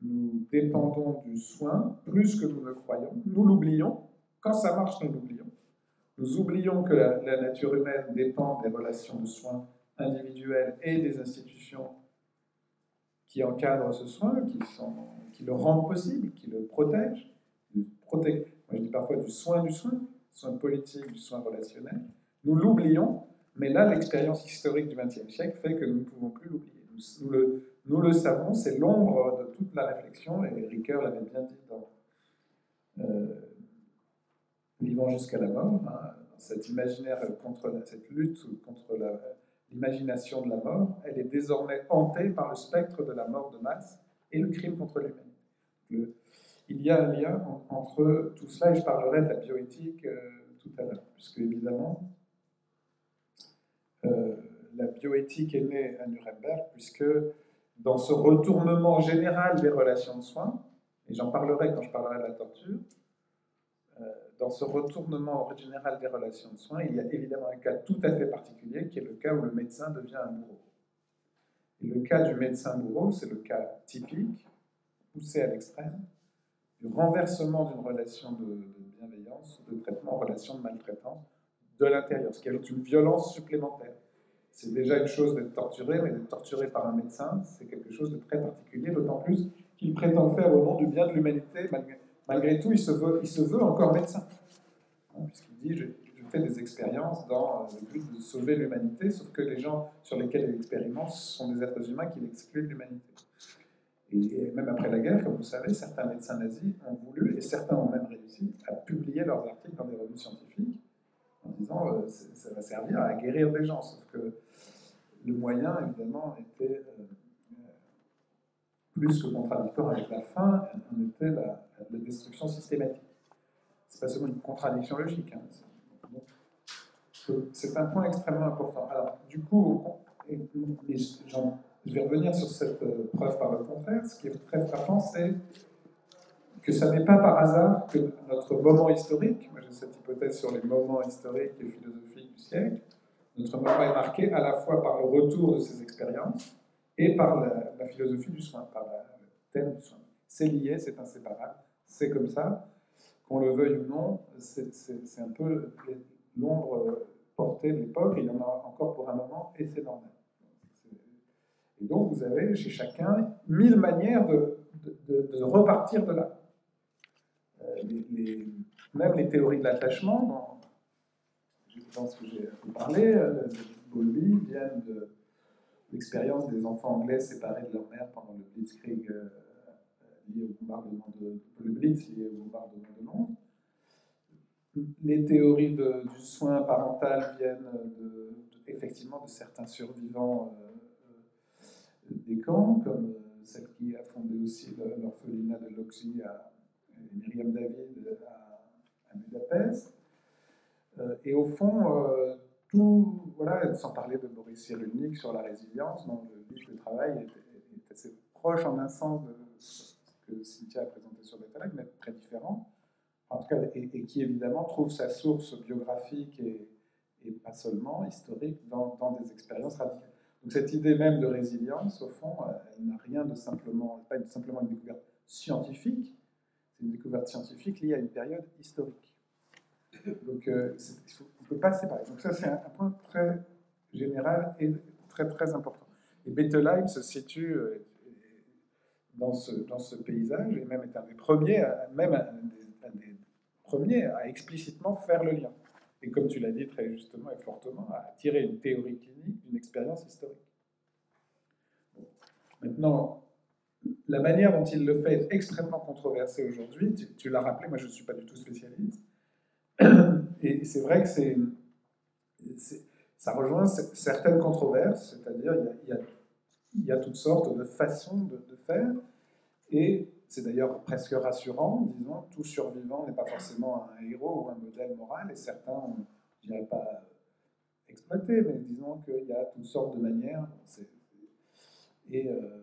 nous dépendons du soin plus que nous ne croyons. Nous l'oublions. Quand ça marche, nous l'oublions. Nous oublions que la, nature humaine dépend des relations de soins individuelles et des institutions qui encadrent ce soin, qui, le rendent possible, qui le protègent. Moi, je dis parfois du soin du soin, soin politique, du soin relationnel. Nous l'oublions, mais là, l'expérience historique du XXe siècle fait que nous ne pouvons plus l'oublier. Nous, le, savons, c'est l'ombre de toute la réflexion, et Ricoeur l'avait bien dit dans euh, Vivant jusqu'à la mort, hein, cet imaginaire contre cette lutte contre l'imagination de la mort, elle est désormais hantée par le spectre de la mort de masse et le crime contre l'humanité il y a un lien entre tout cela, et je parlerai de la bioéthique euh, tout à l'heure, puisque évidemment, euh, la bioéthique est née à Nuremberg, puisque dans ce retournement général des relations de soins, et j'en parlerai quand je parlerai de la torture, euh, dans ce retournement général des relations de soins, il y a évidemment un cas tout à fait particulier, qui est le cas où le médecin devient un bourreau. Et le cas du médecin bourreau, c'est le cas typique, poussé à l'extrême, du renversement d'une relation de, bienveillance de traitement en relation de maltraitance de l'intérieur, ce qui ajoute une violence supplémentaire. C'est déjà une chose d'être torturé, mais d'être torturé par un médecin, c'est quelque chose de très particulier, d'autant plus qu'il prétend faire au nom du bien de l'humanité. Malgré, tout, il se, veut, encore médecin. Hein, puisqu'il dit, je, je, fais des expériences dans le but de sauver l'humanité, sauf que les gens sur lesquels il expérimente sont des êtres humains qui l'excluent de l'humanité. Et même après la guerre, comme vous savez, certains médecins nazis ont voulu, et certains ont même réussi, à publier leurs articles dans des revues scientifiques en disant euh, ça va servir à guérir des gens. Sauf que le moyen, évidemment, était euh, plus que contradictoire avec la fin, on était la, destruction systématique. C'est pas seulement une contradiction logique. Hein, c'est un point extrêmement important. Alors, du coup, j'en je vais revenir sur cette euh, preuve par le contraire. Ce qui est très frappant, c'est que ce n'est pas par hasard que notre moment historique, moi j'ai cette hypothèse sur les moments historiques et philosophiques du siècle, notre moment est marqué à la fois par le retour de ces expériences et par la, philosophie du soin, par le thème du soin. C'est lié, c'est inséparable, c'est comme ça, qu'on le veuille ou non, c'est un peu l'ombre portée de l'époque, il y en a encore pour un moment, et c'est normal. Et donc, vous avez chez chacun mille manières de, repartir de là. Euh, même les théories de l'attachement, je pense que j'ai parlé, euh, Bowlby, viennent de l'expérience des enfants anglais séparés de leur mère pendant le Blitzkrieg euh, lié au bombardement de, le Blitz lié au de Londres. Les théories du soin parental viennent effectivement de certains survivants des camps, comme euh, celle qui a fondé aussi l'orphelinat de Loxy à Myriam David à, Budapest. Euh, et au fond, euh, tout, voilà, sans parler de Boris Cyrulnik sur la résilience, dont le livre de travail est, assez proche en un sens de ce que Cynthia a présenté sur Betalak, mais très différent. En tout cas, et, qui évidemment trouve sa source biographique et, pas seulement historique dans des expériences radicales. Donc cette idée même de résilience, au fond, euh, elle n'a rien de simplement, pas simplement une découverte scientifique, c'est une découverte scientifique liée à une période historique. Donc euh, on ne peut pas séparer. Donc ça c'est un, point très général et très très important. Et Bettelheim se situe euh, dans ce, dans ce paysage et même est des premiers, même un des premiers à explicitement faire le lien et comme tu l'as dit très justement et fortement, à tirer une théorie clinique d'une expérience historique. Maintenant, la manière dont il le fait est extrêmement controversée aujourd'hui. Tu, l'as rappelé, moi je ne suis pas du tout spécialiste. Et c'est vrai que c'est, ça rejoint certaines controverses, c'est-à-dire il, y a toutes sortes de façons de, de faire. Et c'est d'ailleurs presque rassurant, disons, tout survivant n'est pas forcément un héros ou un modèle moral, et certains, je ne dirais pas exploité, mais disons qu'il y a toutes sortes de manières, et euh,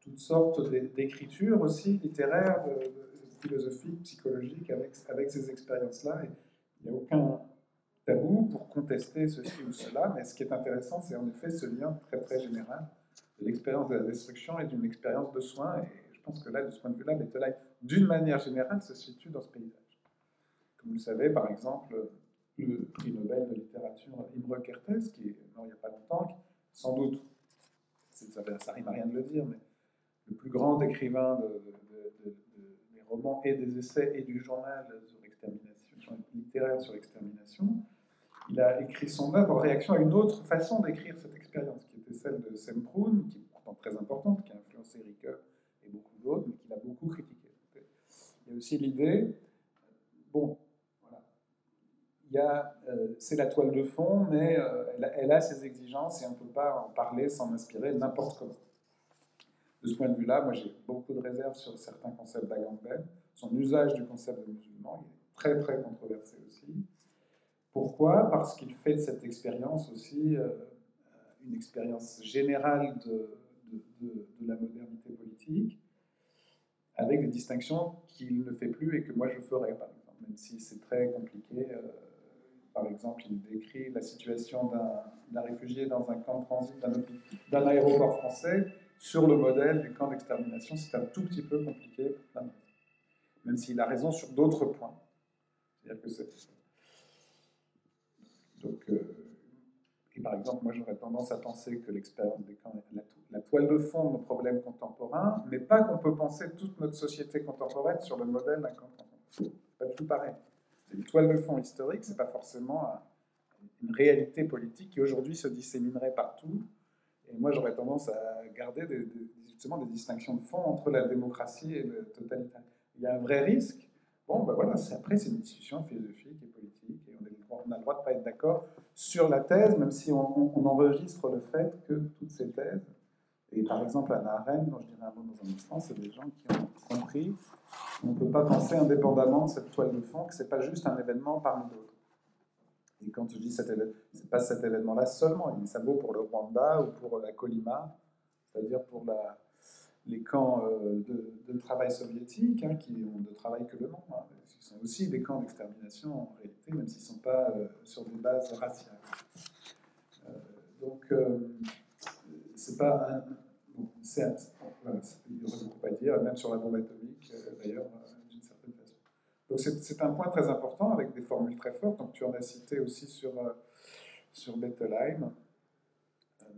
toutes sortes d'écritures aussi, littéraires, philosophiques, psychologiques, avec, ces expériences-là. Il n'y a aucun tabou pour contester ceci ou cela, mais ce qui est intéressant, c'est en effet ce lien très très général de l'expérience de la destruction et d'une expérience de soin. Et, je pense que là, de ce point de vue-là, Bettelheim, d'une manière générale, se situe dans ce paysage. Comme vous le savez, par exemple, le prix Nobel de littérature Imre Kertész, qui est mort il n'y a pas longtemps, sans doute, ça, ça rime à rien de le dire, mais le plus grand écrivain de, des romans et des essais et du journal sur l'extermination, littéraire sur l'extermination, il a écrit son œuvre en réaction à une autre façon d'écrire cette expérience, qui était celle de Semprun, qui est pourtant très importante, qui a influencé Ricoeur et beaucoup d'autres, mais qu'il a beaucoup critiqué. Il y a aussi l'idée, bon, voilà, il euh, c'est la toile de fond, mais euh, elle, a, ses exigences et on ne peut pas en parler sans m'inspirer n'importe comment. De ce point de vue-là, moi j'ai beaucoup de réserves sur certains concepts d'Agamben. Son usage du concept de musulman est très très controversé aussi. Pourquoi? Parce qu'il fait de cette expérience aussi euh, une expérience générale de, de, la modernité politique, avec des distinctions qu'il ne fait plus et que moi je ferais, par même si c'est très compliqué. Euh, par exemple, il décrit la situation d'un réfugié dans un camp de transit d'un aéroport français sur le modèle du camp d'extermination. C'est un tout petit peu compliqué, même s'il a raison sur d'autres points. Donc. Euh, et par exemple, moi j'aurais tendance à penser que l'expérience des camps est la, toile de fond de nos problèmes contemporains, mais pas qu'on peut penser toute notre société contemporaine sur le modèle d'un contemporain. Pas du tout pareil. C'est une toile de fond historique, c'est pas forcément une réalité politique qui aujourd'hui se disséminerait partout. Et moi j'aurais tendance à garder des, justement des distinctions de fond entre la démocratie et le totalitaire. Il y a un vrai risque. Bon, ben voilà, après c'est une discussion philosophique et politique, et on, on a le droit de ne pas être d'accord sur la thèse, même si on, enregistre le fait que toutes ces thèses, et par exemple Anna Arendt, dont je dirai un mot dans un instant, c'est des gens qui ont compris qu'on ne peut pas penser indépendamment de cette toile de fond, que ce n'est pas juste un événement parmi d'autres. Et quand je dis cet ce n'est pas cet événement-là seulement, ça vaut pour le Rwanda ou pour la Colima, c'est-à-dire pour les camps euh, de, travail soviétiques, hein, qui ont de travail que le nom. Hein sont aussi des camps d'extermination en réalité, même s'ils ne sont pas euh, sur des bases raciales. Euh, donc, euh, c'est pas un, c'est il y aurait beaucoup à dire, même sur la bombe atomique, d'ailleurs, d'une certaine façon. Donc, c'est un point très important avec des formules très fortes. Donc, tu en as cité aussi sur sur Bettelheim.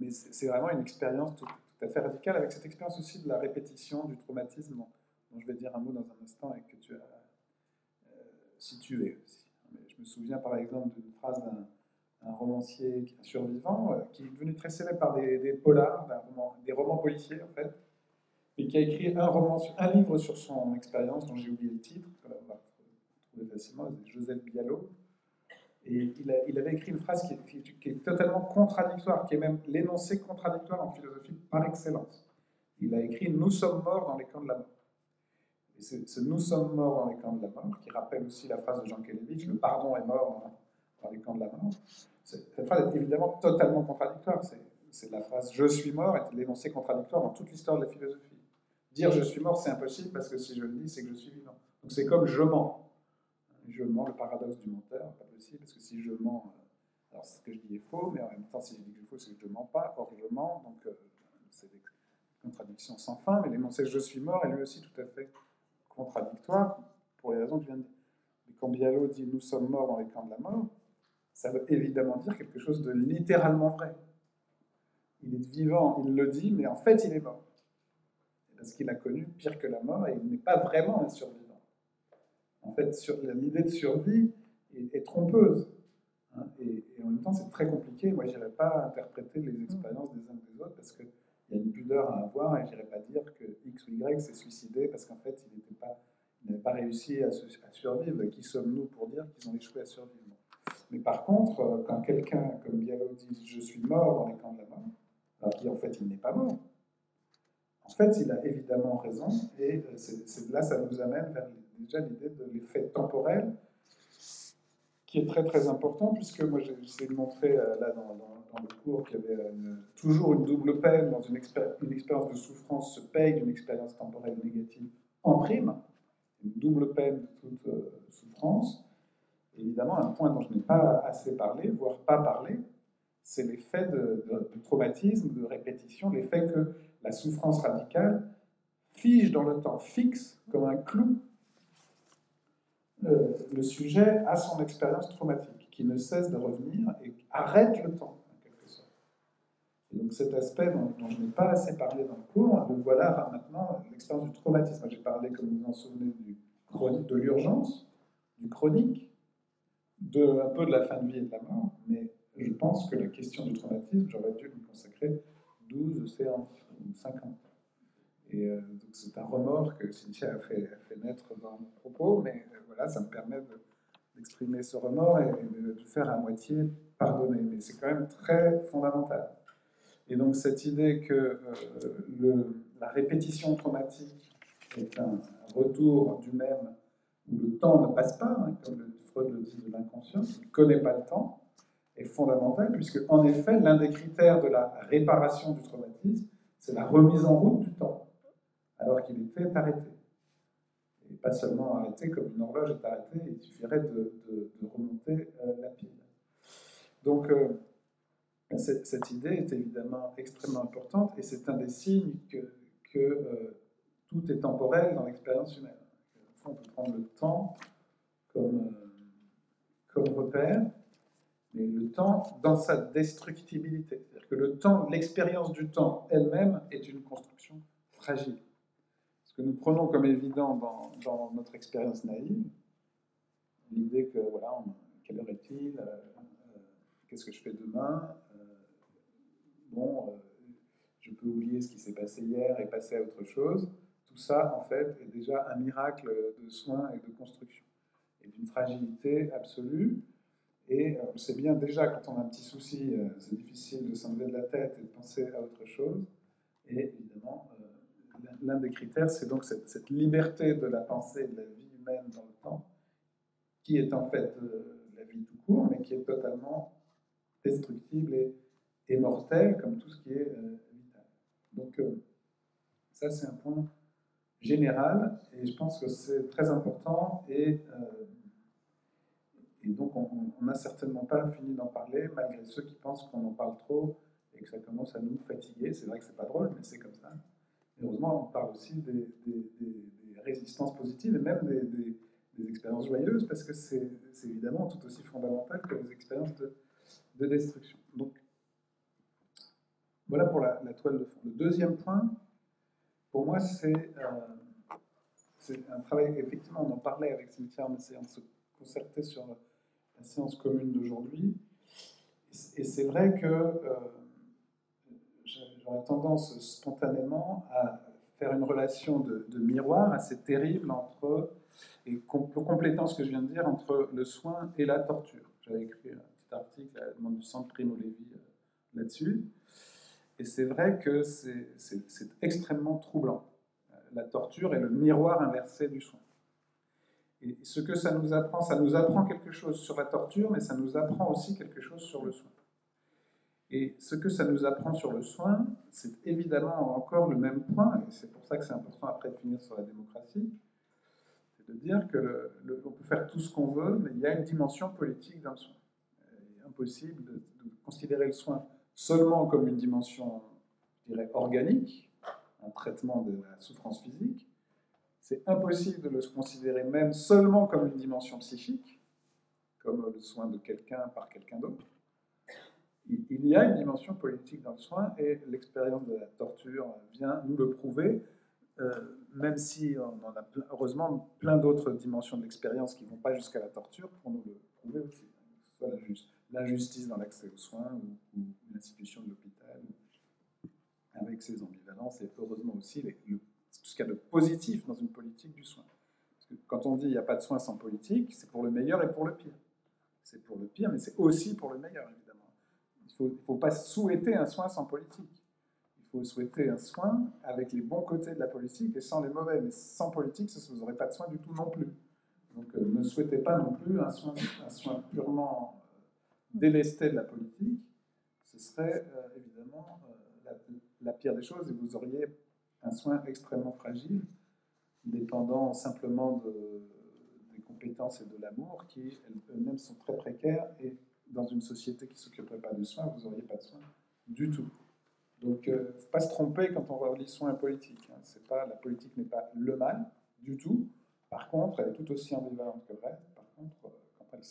Mais c'est vraiment une expérience tout, à fait radicale, avec cette expérience aussi de la répétition, du traumatisme, dont, je vais dire un mot dans un instant et que tu as euh, situé aussi. je me souviens par exemple d'une phrase d'un romancier survivant euh, qui est devenu très célèbre par des, des polars, des romans policiers en fait, et qui a écrit un, roman, un livre sur son expérience dont j'ai oublié le titre, trouver facilement, c'est Joseph Bialot. Et il, avait écrit une phrase qui est, totalement contradictoire, qui est même l'énoncé contradictoire en philosophie par excellence. Il a écrit Nous sommes morts dans les camps de la mort. Et ce Nous sommes morts dans les camps de la mort, qui rappelle aussi la phrase de Jean Kelevitch Le pardon est mort camps de la mort. Cette phrase est évidemment totalement contradictoire. C'est la phrase Je suis mort est l'énoncé contradictoire dans toute l'histoire de la philosophie. Dire je suis mort, c'est impossible parce que si je le dis, c'est que je suis vivant. Donc c'est comme je mens. Je mens, le paradoxe du menteur, pas possible, parce que si je mens, euh, alors ce que je dis est faux, mais en même temps, si je dis que je faux, c'est que je ne mens pas, or je mens, donc euh, c'est des contradictions sans fin, mais l'énoncé je suis mort est lui aussi tout à fait contradictoire, pour les raisons que je viens de dire. quand Bialo dit nous sommes morts dans les camps de la mort, ça veut évidemment dire quelque chose de littéralement vrai. Il est vivant, il le dit, mais en fait il est mort parce qu'il a connu pire que la mort et il n'est pas vraiment un survivant. En fait, l'idée de survie est, trompeuse. Hein, et, en même temps, c'est très compliqué. Moi, je n'irais pas interpréter les expériences des uns des autres parce qu'il y a une pudeur à avoir et je n'irais pas dire que X ou Y s'est suicidé parce qu'en fait, il n'avait pas, réussi à, survivre. Qui sommes-nous pour dire qu'ils ont échoué à survivre? Mais par contre, euh, quand quelqu'un comme Bialo dit Je suis mort dans les camps de la mort, alors qu'en fait, il n'est pas mort en fait, il a évidemment raison, et euh, c'est, là, ça nous amène vers déjà l'idée de l'effet temporel, qui est très très important, puisque moi j'ai essayé de montrer euh, là dans, le cours qu'il y avait toujours une double peine dans une, expérience de souffrance se paye d'une expérience temporelle négative en prime, une double peine de toute souffrance. Évidemment, un point dont je n'ai pas assez parlé, voire pas parlé, c'est l'effet de, traumatisme, de répétition, l'effet que la souffrance radicale fige dans le temps, fixe comme un clou euh, le sujet à son expérience traumatique, qui ne cesse de revenir et arrête le temps, en quelque sorte. Et donc cet aspect dont, je n'ai pas assez parlé dans le cours, le voilà maintenant l'expérience du traumatisme. J'ai parlé, comme vous vous en souvenez, de l'urgence, du chronique, de, un peu de la fin de vie et de la mort, mais je pense que la question du traumatisme, j'aurais dû lui consacrer 12 séances ou 50. Et euh, c'est un remords que Cynthia a fait, naître dans mon propos, mais euh, voilà, ça me permet d'exprimer ce remords et, de, faire à moitié pardonner. Mais c'est quand même très fondamental. Et donc cette idée que euh, la répétition traumatique est un, retour du même où le temps ne passe pas, hein, comme Freud le dit de l'inconscient, il ne connaît pas le temps, est fondamental, puisque en effet, l'un des critères de la réparation du traumatisme, c'est la remise en route du temps, alors qu'il était arrêté. Et pas seulement arrêté comme une horloge est arrêtée, il suffirait de, remonter euh, la pile. Donc, euh, cette, idée est évidemment extrêmement importante, et c'est un des signes que, que euh, tout est temporel dans l'expérience humaine. On peut prendre le temps comme, comme repère, mais le temps dans sa destructibilité. C'est-à-dire que le temps, l'expérience du temps elle-même est une construction fragile. Ce que nous prenons comme évident dans, dans notre expérience naïve, l'idée que, voilà, quelle heure est-il euh, euh, Qu'est-ce que je fais demain euh, Bon, je peux oublier ce qui s'est passé hier et passer à autre chose. Tout ça, en fait, est déjà un miracle de soins et de construction, et d'une fragilité absolue et euh, on sait bien déjà, quand on a un petit souci, euh, c'est difficile de s'enlever de la tête et de penser à autre chose. Et évidemment, euh, l'un des critères, c'est donc cette, liberté de la pensée de la vie humaine dans le temps, qui est en fait la vie tout court, mais qui est totalement destructible et, et mortelle, comme tout ce qui est vital. Donc, ça, c'est un point général, et je pense que c'est très important. Et et donc, on n'a certainement pas fini d'en parler, malgré ceux qui pensent qu'on en parle trop et que ça commence à nous fatiguer. C'est vrai que c'est pas drôle, mais c'est comme ça. heureusement, on parle aussi des, résistances positives et même des, expériences joyeuses, parce que c'est évidemment tout aussi fondamental que les expériences de, de destruction. Donc, voilà pour la, toile de fond. Le deuxième point, pour moi, c'est euh, un travail, effectivement, on en parlait avec Cynthia en essayant de se concerter sur la séance commune d'aujourd'hui. Et c'est vrai que euh, j'aurais tendance spontanément à faire une relation de, miroir assez terrible entre, et complétant ce que je viens de dire, entre le soin et la torture. J'avais écrit un petit article à la demande du centre Primo Levi euh, là-dessus. Et c'est vrai que c'est extrêmement troublant. La torture est le miroir inversé du soin. Et ce que ça nous apprend, ça nous apprend quelque chose sur la torture, mais ça nous apprend aussi quelque chose sur le soin. Et ce que ça nous apprend sur le soin, c'est évidemment encore le même point, et c'est pour ça que c'est important après de finir sur la démocratie, c'est de dire que on peut faire tout ce qu'on veut, mais il y a une dimension politique dans le soin. Il est impossible de, de considérer le soin seulement comme une dimension, dirais, organique, un traitement de la souffrance physique. C'est impossible de le considérer même seulement comme une dimension psychique, comme le soin de quelqu'un par quelqu'un d'autre il y a une dimension politique dans le soin et l'expérience de la torture vient nous le prouver, euh, même si on en a heureusement plein d'autres dimensions de l'expérience qui ne vont pas jusqu'à la torture pour nous le prouver aussi. Soit l'injustice dans l'accès aux soins ou, l'institution de l'hôpital, avec ses ambivalences et heureusement aussi les, le, tout ce qu'il y a de positif dans une politique du soin. Parce que quand on dit il n'y a pas de soin sans politique, c'est pour le meilleur et pour le pire. C'est pour le pire, mais c'est aussi pour le meilleur, il ne faut, pas souhaiter un soin sans politique. Il faut souhaiter un soin avec les bons côtés de la politique et sans les mauvais. Mais sans politique, vous n'aurez pas de soin du tout non plus. Donc euh, ne souhaitez pas non plus un soin, un soin purement délesté de la politique. Ce serait euh, évidemment la, pire des choses et vous auriez un soin extrêmement fragile, dépendant simplement des compétences et de l'amour qui elles-mêmes sont très précaires et dans une société qui ne s'occuperait pas du soin, vous n'auriez pas de soins du tout. Donc, il euh, ne faut pas se tromper quand on relie soin politique. Hein. C'est pas, la politique n'est pas le mal du tout. Par contre, elle est tout aussi ambivalente que le. Par contre, euh, quand elle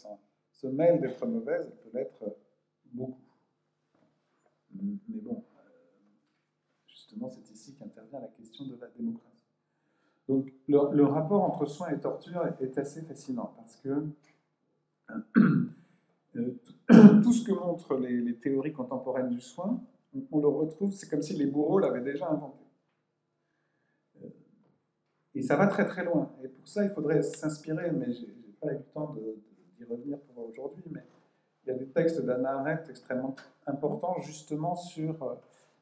se mêle d'être mauvaise, elle peut l'être beaucoup. Mais bon, euh, justement, c'est ici qu'intervient la question de la démocratie. Donc, le, rapport entre soin et torture est, assez fascinant parce que euh, tout ce que montrent les, théories contemporaines du soin, on, le retrouve, c'est comme si les bourreaux l'avaient déjà inventé. Euh, et ça va très très loin. Et pour ça, il faudrait s'inspirer, mais je n'ai pas eu le temps revenir pour aujourd'hui, mais il y a des textes d'Anna Arendt extrêmement importants justement sur euh,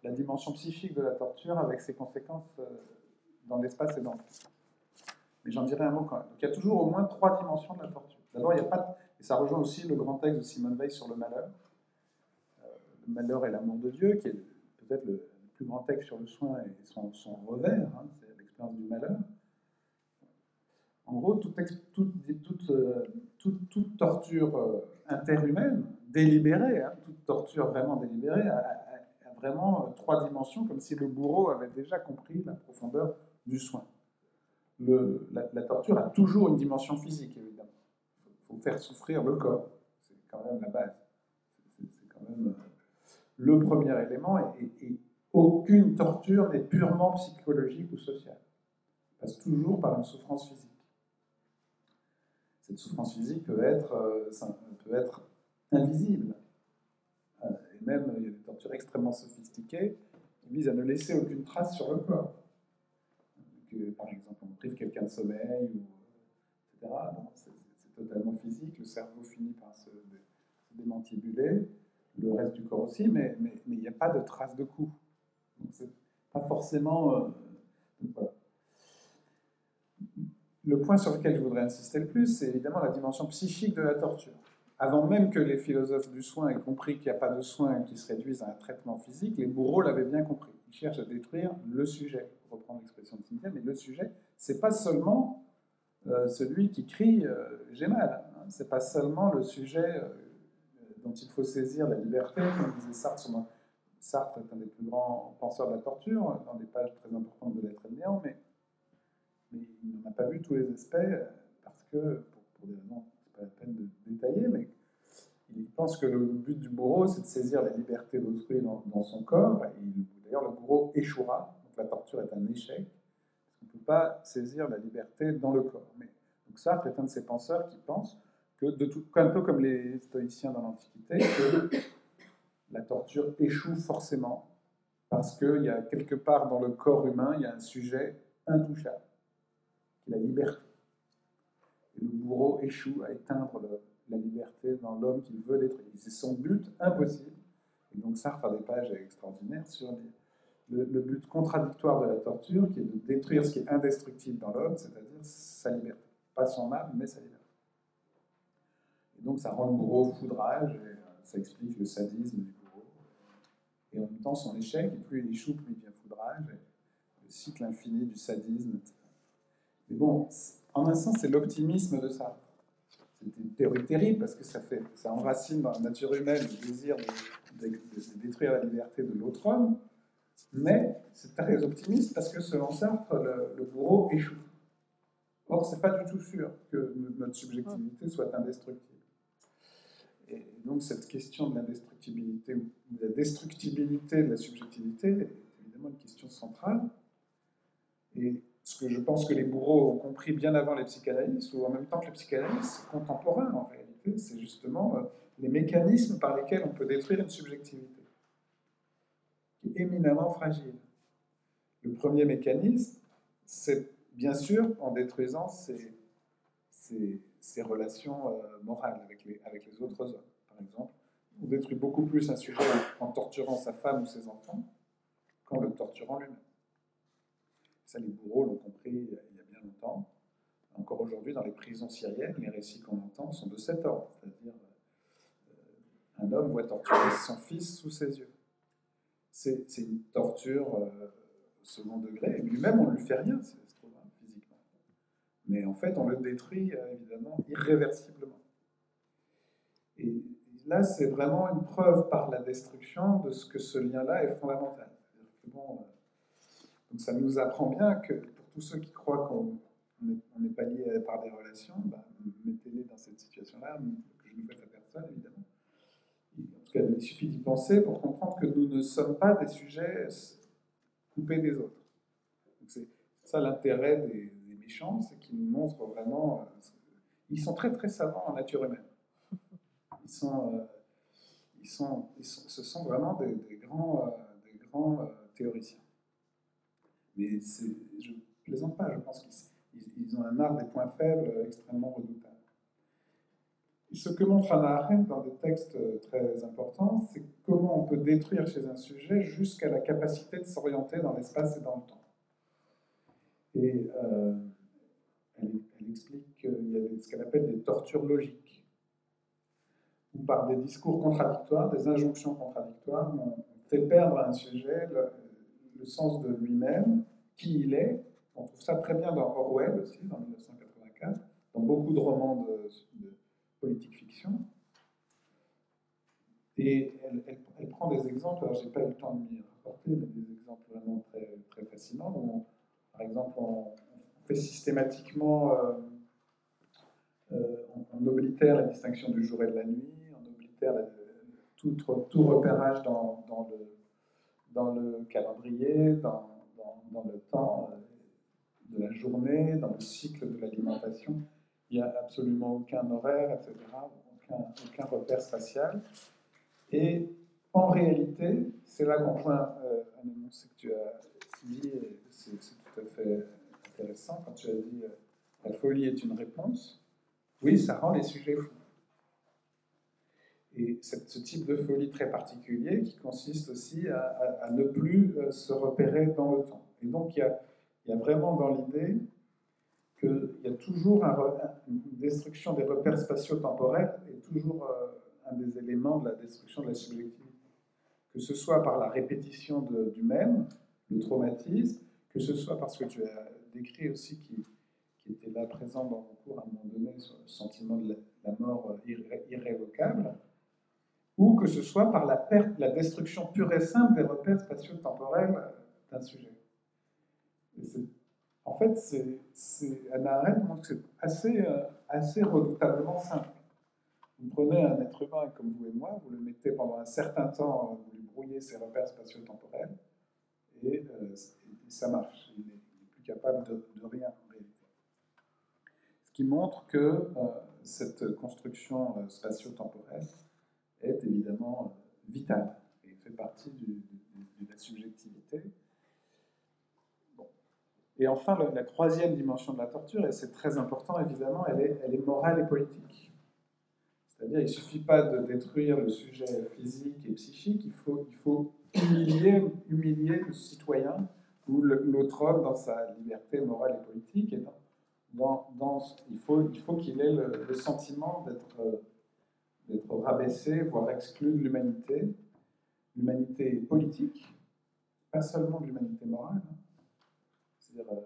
la dimension psychique de la torture avec ses conséquences dans l'espace et dans le temps. Mais j'en dirai un mot quand même. Donc il y a toujours au moins trois dimensions de la torture. D'abord, il n'y a pas et ça rejoint aussi le grand texte de Simone Veil sur le malheur. Euh, le malheur et l'amour de Dieu, qui est peut-être le, plus grand texte sur le soin et son, revers, hein, c'est l'expérience du malheur. En gros, toute, euh, toute, torture euh, interhumaine, délibérée, hein, toute torture vraiment délibérée, a, vraiment trois dimensions, comme si le bourreau avait déjà compris la profondeur du soin. La, torture a toujours une dimension physique, évidemment faire souffrir le corps. C'est quand même la base. C'est quand même euh, le premier élément. Et, aucune torture n'est purement psychologique ou sociale. Elle passe toujours par une souffrance physique. Cette souffrance physique peut être, euh, invisible. Euh, et même, il y a des tortures extrêmement sophistiquées qui visent à ne laisser aucune trace sur le corps. par exemple, on prive quelqu'un de sommeil, ou, etc totalement physique, le cerveau finit par se, démantibuler, le reste du corps aussi, mais il n'y a pas de trace de coup. Donc c'est pas forcément... Euh, le point sur lequel je voudrais insister le plus, c'est évidemment la dimension psychique de la torture. Avant même que les philosophes du soin aient compris qu'il n'y a pas de soin qui se réduisent à un traitement physique, les bourreaux l'avaient bien compris. Ils cherchent à détruire le sujet, pour reprendre l'expression de Cynthia, mais le sujet, c'est pas seulement euh, celui qui crie euh, j'ai mal. Hein. C'est pas seulement le sujet euh, dont il faut saisir la liberté, comme disait Sartre. Sartre est un des plus grands penseurs de la torture, dans des pages très importantes de l'être néant, mais, mais il n'en a pas vu tous les aspects parce que, pour, des raisons, c'est pas la peine de détailler, mais il pense que le but du bourreau, c'est de saisir la liberté d'autrui dans, son corps. D'ailleurs, le bourreau échouera, donc la torture est un échec. On ne peut pas saisir la liberté dans le corps. Mais, donc Sartre est un de ces penseurs qui pense que, un peu comme les stoïciens dans l'Antiquité, que la torture échoue forcément parce qu'il y a quelque part dans le corps humain, il y a un sujet intouchable, la liberté. Et le bourreau échoue à éteindre la liberté dans l'homme qu'il veut détruire. C'est son but impossible. Et donc Sartre a des pages extraordinaires sur le, but contradictoire de la torture, qui est de détruire ce qui est indestructible dans l'homme, c'est-à-dire sa liberté. Pas son âme, mais sa liberté. Et donc ça rend le bourreau foudrage, et euh, ça explique le sadisme du bourreau. Et en même temps, son échec, et plus il échoue, plus il devient foudrage, le cycle infini du sadisme, etc. Bon, en un sens, c'est l'optimisme de Sartre. C'est une théorie terrible parce que ça, fait, ça enracine dans la nature humaine le désir de, détruire la liberté de l'autre homme, mais c'est très optimiste parce que selon Sartre, le, bourreau échoue. Or, c'est pas du tout sûr que notre subjectivité soit indestructible. Et donc, cette question de l'indestructibilité ou de la destructibilité de la subjectivité est évidemment une question centrale. Et ce que je pense que les bourreaux ont compris bien avant les psychanalystes, ou en même temps que les psychanalystes contemporains en réalité, c'est justement euh, les mécanismes par lesquels on peut détruire une subjectivité, qui est éminemment fragile. Le premier mécanisme, c'est bien sûr en détruisant ces, relations euh, morales avec les, avec les autres hommes. Par exemple, on détruit beaucoup plus un sujet en torturant sa femme ou ses enfants qu'en le torturant lui-même. Ça, les bourreaux l'ont compris il y a bien longtemps. Encore aujourd'hui, dans les prisons syriennes, les récits qu'on entend sont de cet ordre. C'est-à-dire, euh, un homme voit torturer son fils sous ses yeux. C'est une torture euh, second degré. Et lui-même, on ne lui fait rien, hein, physiquement. Mais en fait, on le détruit, euh, évidemment, irréversiblement. Et là, c'est vraiment une preuve par la destruction de ce que ce lien-là est fondamental. Bon, donc ça nous apprend bien que pour tous ceux qui croient qu'on n'est pas lié par des relations, bah, mettez-les dans cette situation-là, que je ne fais à personne évidemment. En tout cas, il suffit d'y penser pour comprendre que nous ne sommes pas des sujets coupés des autres. C'est ça l'intérêt des, méchants, c'est qu'ils nous montrent vraiment. Euh, ils sont très très savants en nature humaine. Ils sont, euh, ils sont, ils ce sont vraiment des, grands, euh, des grands théoriciens. Mais je plaisante pas, je pense qu'ils ont un art des points faibles extrêmement redoutable. ce que montre Anna Arendt dans des textes très importants, c'est comment on peut détruire chez un sujet jusqu'à la capacité de s'orienter dans l'espace et dans le temps. Et euh, elle, explique qu'il y a ce qu'elle appelle des tortures logiques, où par des discours contradictoires, des injonctions contradictoires, on fait perdre à un sujet le sens de lui-même, qui il est. On trouve ça très bien dans Orwell aussi, dans 1984, dans beaucoup de romans de, politique fiction. Et elle, prend des exemples, alors je n'ai pas eu le temps de m'y rapporter, mais des exemples vraiment très, très fascinants. Par exemple, on, fait systématiquement, euh, euh, on, oblitère la distinction du jour et de la nuit, on oblitère tout, repérage dans le dans le calendrier, dans, dans, le temps euh, de la journée, dans le cycle de l'alimentation. Il n'y a absolument aucun horaire, etc., aucun, repère spatial. Et en réalité, c'est là qu'on voit euh, un que tu as dit, et c'est tout à fait intéressant, quand tu as dit euh, la folie est une réponse. Oui, ça rend les sujets fous. Et ce type de folie très particulier qui consiste aussi à, ne plus euh, se repérer dans le temps. Et donc il y a, vraiment dans l'idée qu'il y a toujours une destruction des repères spatio-temporels et toujours euh, un des éléments de la destruction de la subjectivité. Que ce soit par la répétition du même, le traumatisme, que ce soit parce que tu as décrit aussi qui, qui était là présent dans mon cours à un moment donné sur le sentiment de la, mort euh, irrévocable, ou que ce soit par la perte, la destruction pure et simple des repères spatio-temporels d'un sujet. en fait, c'est, Anna Arendt montre que c'est assez, euh, assez redoutablement simple. Vous prenez un être humain comme vous et moi, vous le mettez pendant un certain temps, vous lui brouillez ses repères spatio-temporels, et, ça marche. Il n'est plus capable de, rien en. Ce qui montre que cette construction spatio-temporelle est évidemment vitale et fait partie de la subjectivité. Et enfin, la, troisième dimension de la torture, et c'est très important évidemment, elle est, morale et politique. C'est-à-dire, il ne suffit pas de détruire le sujet physique et psychique, il faut, il faut humilier, le citoyen ou l'autre homme dans sa liberté morale et politique. Il faut qu'il ait le, sentiment d'être rabaissé, voire exclu de l'humanité, l'humanité politique, pas seulement de l'humanité morale. Hein c'est-à-dire euh,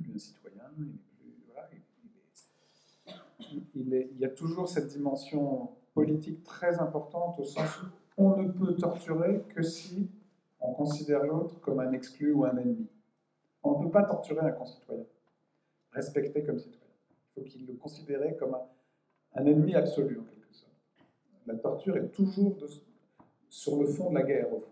il n'est plus un citoyen, il, il, y a toujours cette dimension politique très importante au sens où on ne peut torturer que si on considère l'autre comme un exclu ou un ennemi. On ne peut pas torturer un concitoyen, respecter comme citoyen. Il faut qu'il le considère comme un, ennemi absolu. La torture est toujours sur le fond de la guerre, au fond.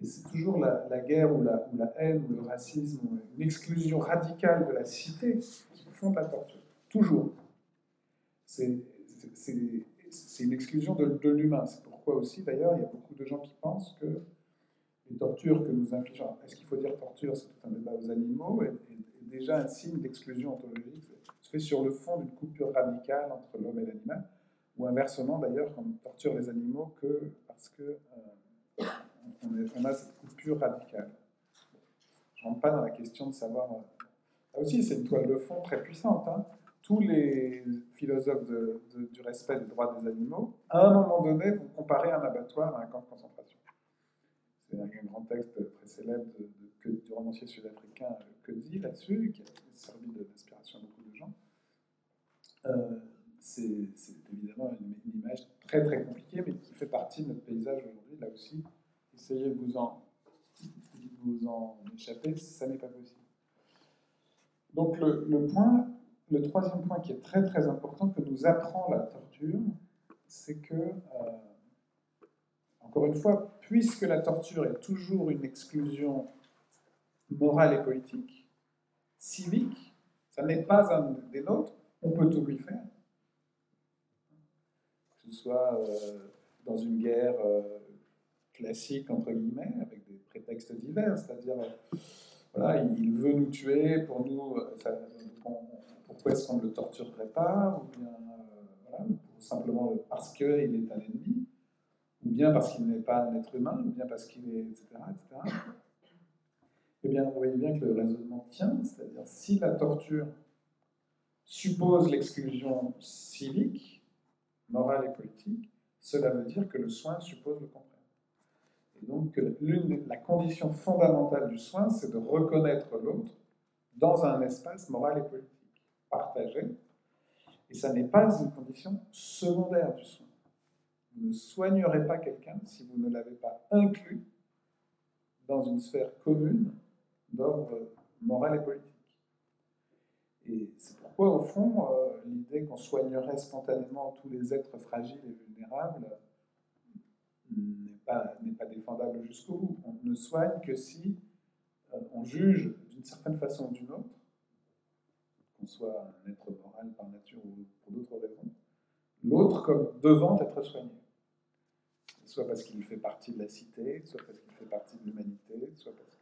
Et c'est toujours la, guerre ou la, haine ou le racisme une exclusion radicale de la cité qui font la torture. Toujours. C'est une exclusion de, l'humain. C'est pourquoi aussi, d'ailleurs, il y a beaucoup de gens qui pensent que les tortures que nous infligeons, est-ce qu'il faut dire torture, c'est tout un débat aux animaux, est, déjà un signe d'exclusion ontologique. Se fait sur le fond d'une coupure radicale entre l'homme et l'animal, ou inversement d'ailleurs, qu'on torture les animaux que parce que euh, on, a cette coupure radicale. Je ne rentre pas dans la question de savoir. Euh, là aussi, c'est une toile de fond très puissante. Hein. Tous les philosophes du respect des droits des animaux, à un moment donné, vont comparer un abattoir à un camp de concentration. C'est un grand texte très célèbre du romancier sud-africain que dit là-dessus, qui a servi d'inspiration à beaucoup de gens. Euh, c'est évidemment une, image très très compliquée, mais qui fait partie de notre paysage aujourd'hui, là aussi, essayez de vous en, échapper, ça n'est pas possible. Donc le, le, point, le troisième point qui est très très important que nous apprend la torture, c'est que, euh, encore une fois, puisque la torture est toujours une exclusion morale et politique, civique, ça n'est pas un des nôtres, on peut tout lui faire. Soit euh, dans une guerre euh, classique, entre guillemets, avec des prétextes divers, c'est-à-dire, euh, voilà, il veut nous tuer, pour nous, pourquoi est-ce qu'on ne le torturerait pas, ou bien, voilà, simplement parce qu'il est un ennemi, ou bien parce qu'il n'est pas un être humain, ou bien parce qu'il est, etc., etc. Eh bien, vous voyez bien que le raisonnement tient, c'est-à-dire si la torture suppose l'exclusion civique, morale et politique, cela veut dire que le soin suppose le contraire. Et donc, la condition fondamentale du soin, c'est de reconnaître l'autre dans un espace moral et politique partagé. Et ça n'est pas une condition secondaire du soin. Vous ne soignerez pas quelqu'un si vous ne l'avez pas inclus dans une sphère commune d'ordre moral et politique. Et c'est pourquoi, au fond, euh, l'idée qu'on soignerait spontanément tous les êtres fragiles et vulnérables n'est pas, pas défendable jusqu'au bout. On ne soigne que si euh, on juge d'une certaine façon ou d'une autre, qu'on soit un être moral par nature ou pour d'autres raisons, l'autre comme devant être soigné. Soit parce qu'il fait partie de la cité, soit parce qu'il fait partie de l'humanité, soit parce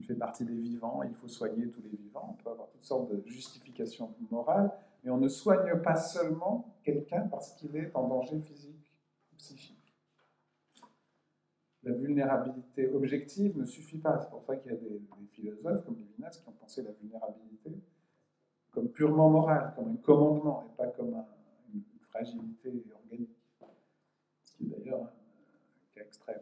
qu'il fait partie des vivants, il faut soigner tous les vivants. On peut avoir toutes sortes de justifications morales, mais on ne soigne pas seulement quelqu'un parce qu'il est en danger physique ou psychique la vulnérabilité objective ne suffit pas. C'est pour ça qu'il y a des, philosophes comme Lévinas qui ont pensé la vulnérabilité comme purement morale, comme un commandement, et pas comme une fragilité organique. Ce qui est d'ailleurs un cas extrême.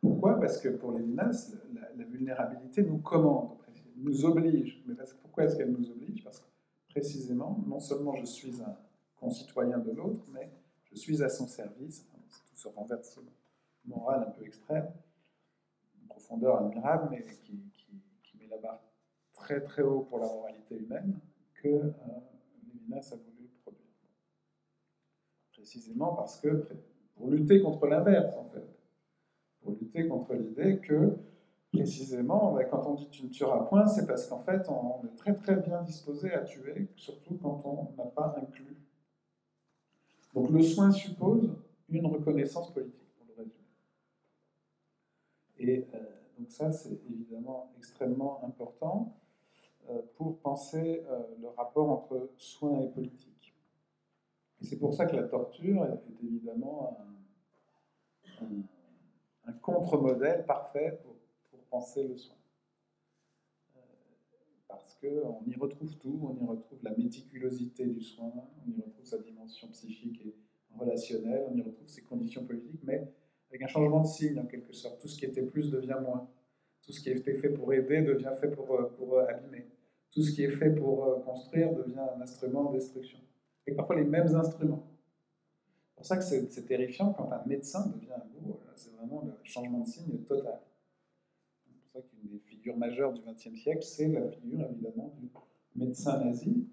Pourquoi? Parce que pour Lévinas, la, la, vulnérabilité nous commande, nous oblige. Mais pourquoi est-ce qu'elle nous oblige? Parce que précisément, non seulement je suis un concitoyen de l'autre, mais je suis à son service, ce renversement moral un peu extrême, une profondeur admirable, mais qui, met la barre très très haut pour la moralité humaine, que euh, Lévinas a voulu produire. Précisément parce que, pour lutter contre l'inverse, en fait, pour lutter contre l'idée que, précisément, ben, quand on dit tu ne tueras point, c'est parce qu'en fait, on est très très bien disposé à tuer, surtout quand on n'a pas inclus. Donc le soin suppose une reconnaissance politique, pour le résumer. Et euh, donc ça, c'est évidemment extrêmement important euh, pour penser euh, le rapport entre soins et politique. Et c'est pour ça que la torture est, évidemment un, contre-modèle parfait pour, penser le soin. parce qu'on y retrouve tout, on y retrouve la méticulosité du soin, on y retrouve sa dimension psychique et relationnelle, on y retrouve ses conditions politiques, mais avec un changement de signe en quelque sorte. Tout ce qui était plus devient moins. Tout ce qui était fait pour aider devient fait pour, euh, pour euh, abîmer. Tout ce qui est fait pour euh, construire devient un instrument de destruction. Et parfois les mêmes instruments. C'est pour ça que c'est terrifiant quand un médecin devient un bourreau. C'est vraiment le changement de signe total. C'est pour ça qu'une des figures majeures du XXe siècle, c'est la figure évidemment du médecin nazi,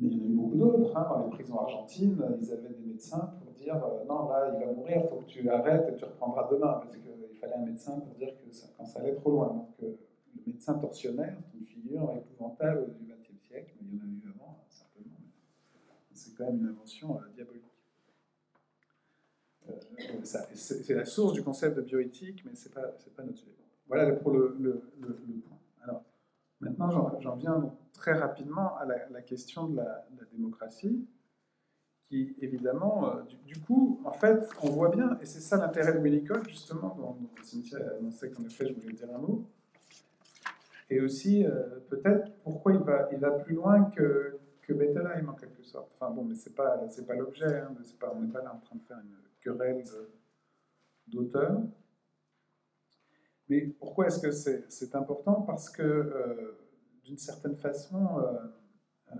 mais il y en a eu beaucoup d'autres. Hein. Dans les prisons argentines, ils avaient des médecins pour dire euh, non, là, il va mourir, il faut que tu arrêtes et tu reprendras demain. Parce qu'il fallait un médecin pour dire que ça, quand ça allait trop loin. Donc, euh, le médecin tortionnaire, c'est une figure épouvantable du XXe siècle, il y en a eu avant, hein, certainement. C'est quand même une invention euh, diabolique. C'est la source du concept de bioéthique, mais ce n'est pas, notre sujet. Voilà pour le, point. Alors, maintenant, j'en viens très rapidement à la, question de la, démocratie, qui évidemment, euh, du, coup, en fait, on voit bien, et c'est ça l'intérêt de Winnicott, justement, dont, Cynthia a annoncé qu'en effet, je voulais dire un mot, et aussi euh, peut-être pourquoi il va, plus loin que, que Bettelheim, en quelque sorte. Enfin bon, mais pas, c'est pas l'objet, hein, on n'est pas là en train de faire une d'auteur. Mais pourquoi est-ce que c'est important? Parce que euh, d'une certaine façon, euh, euh,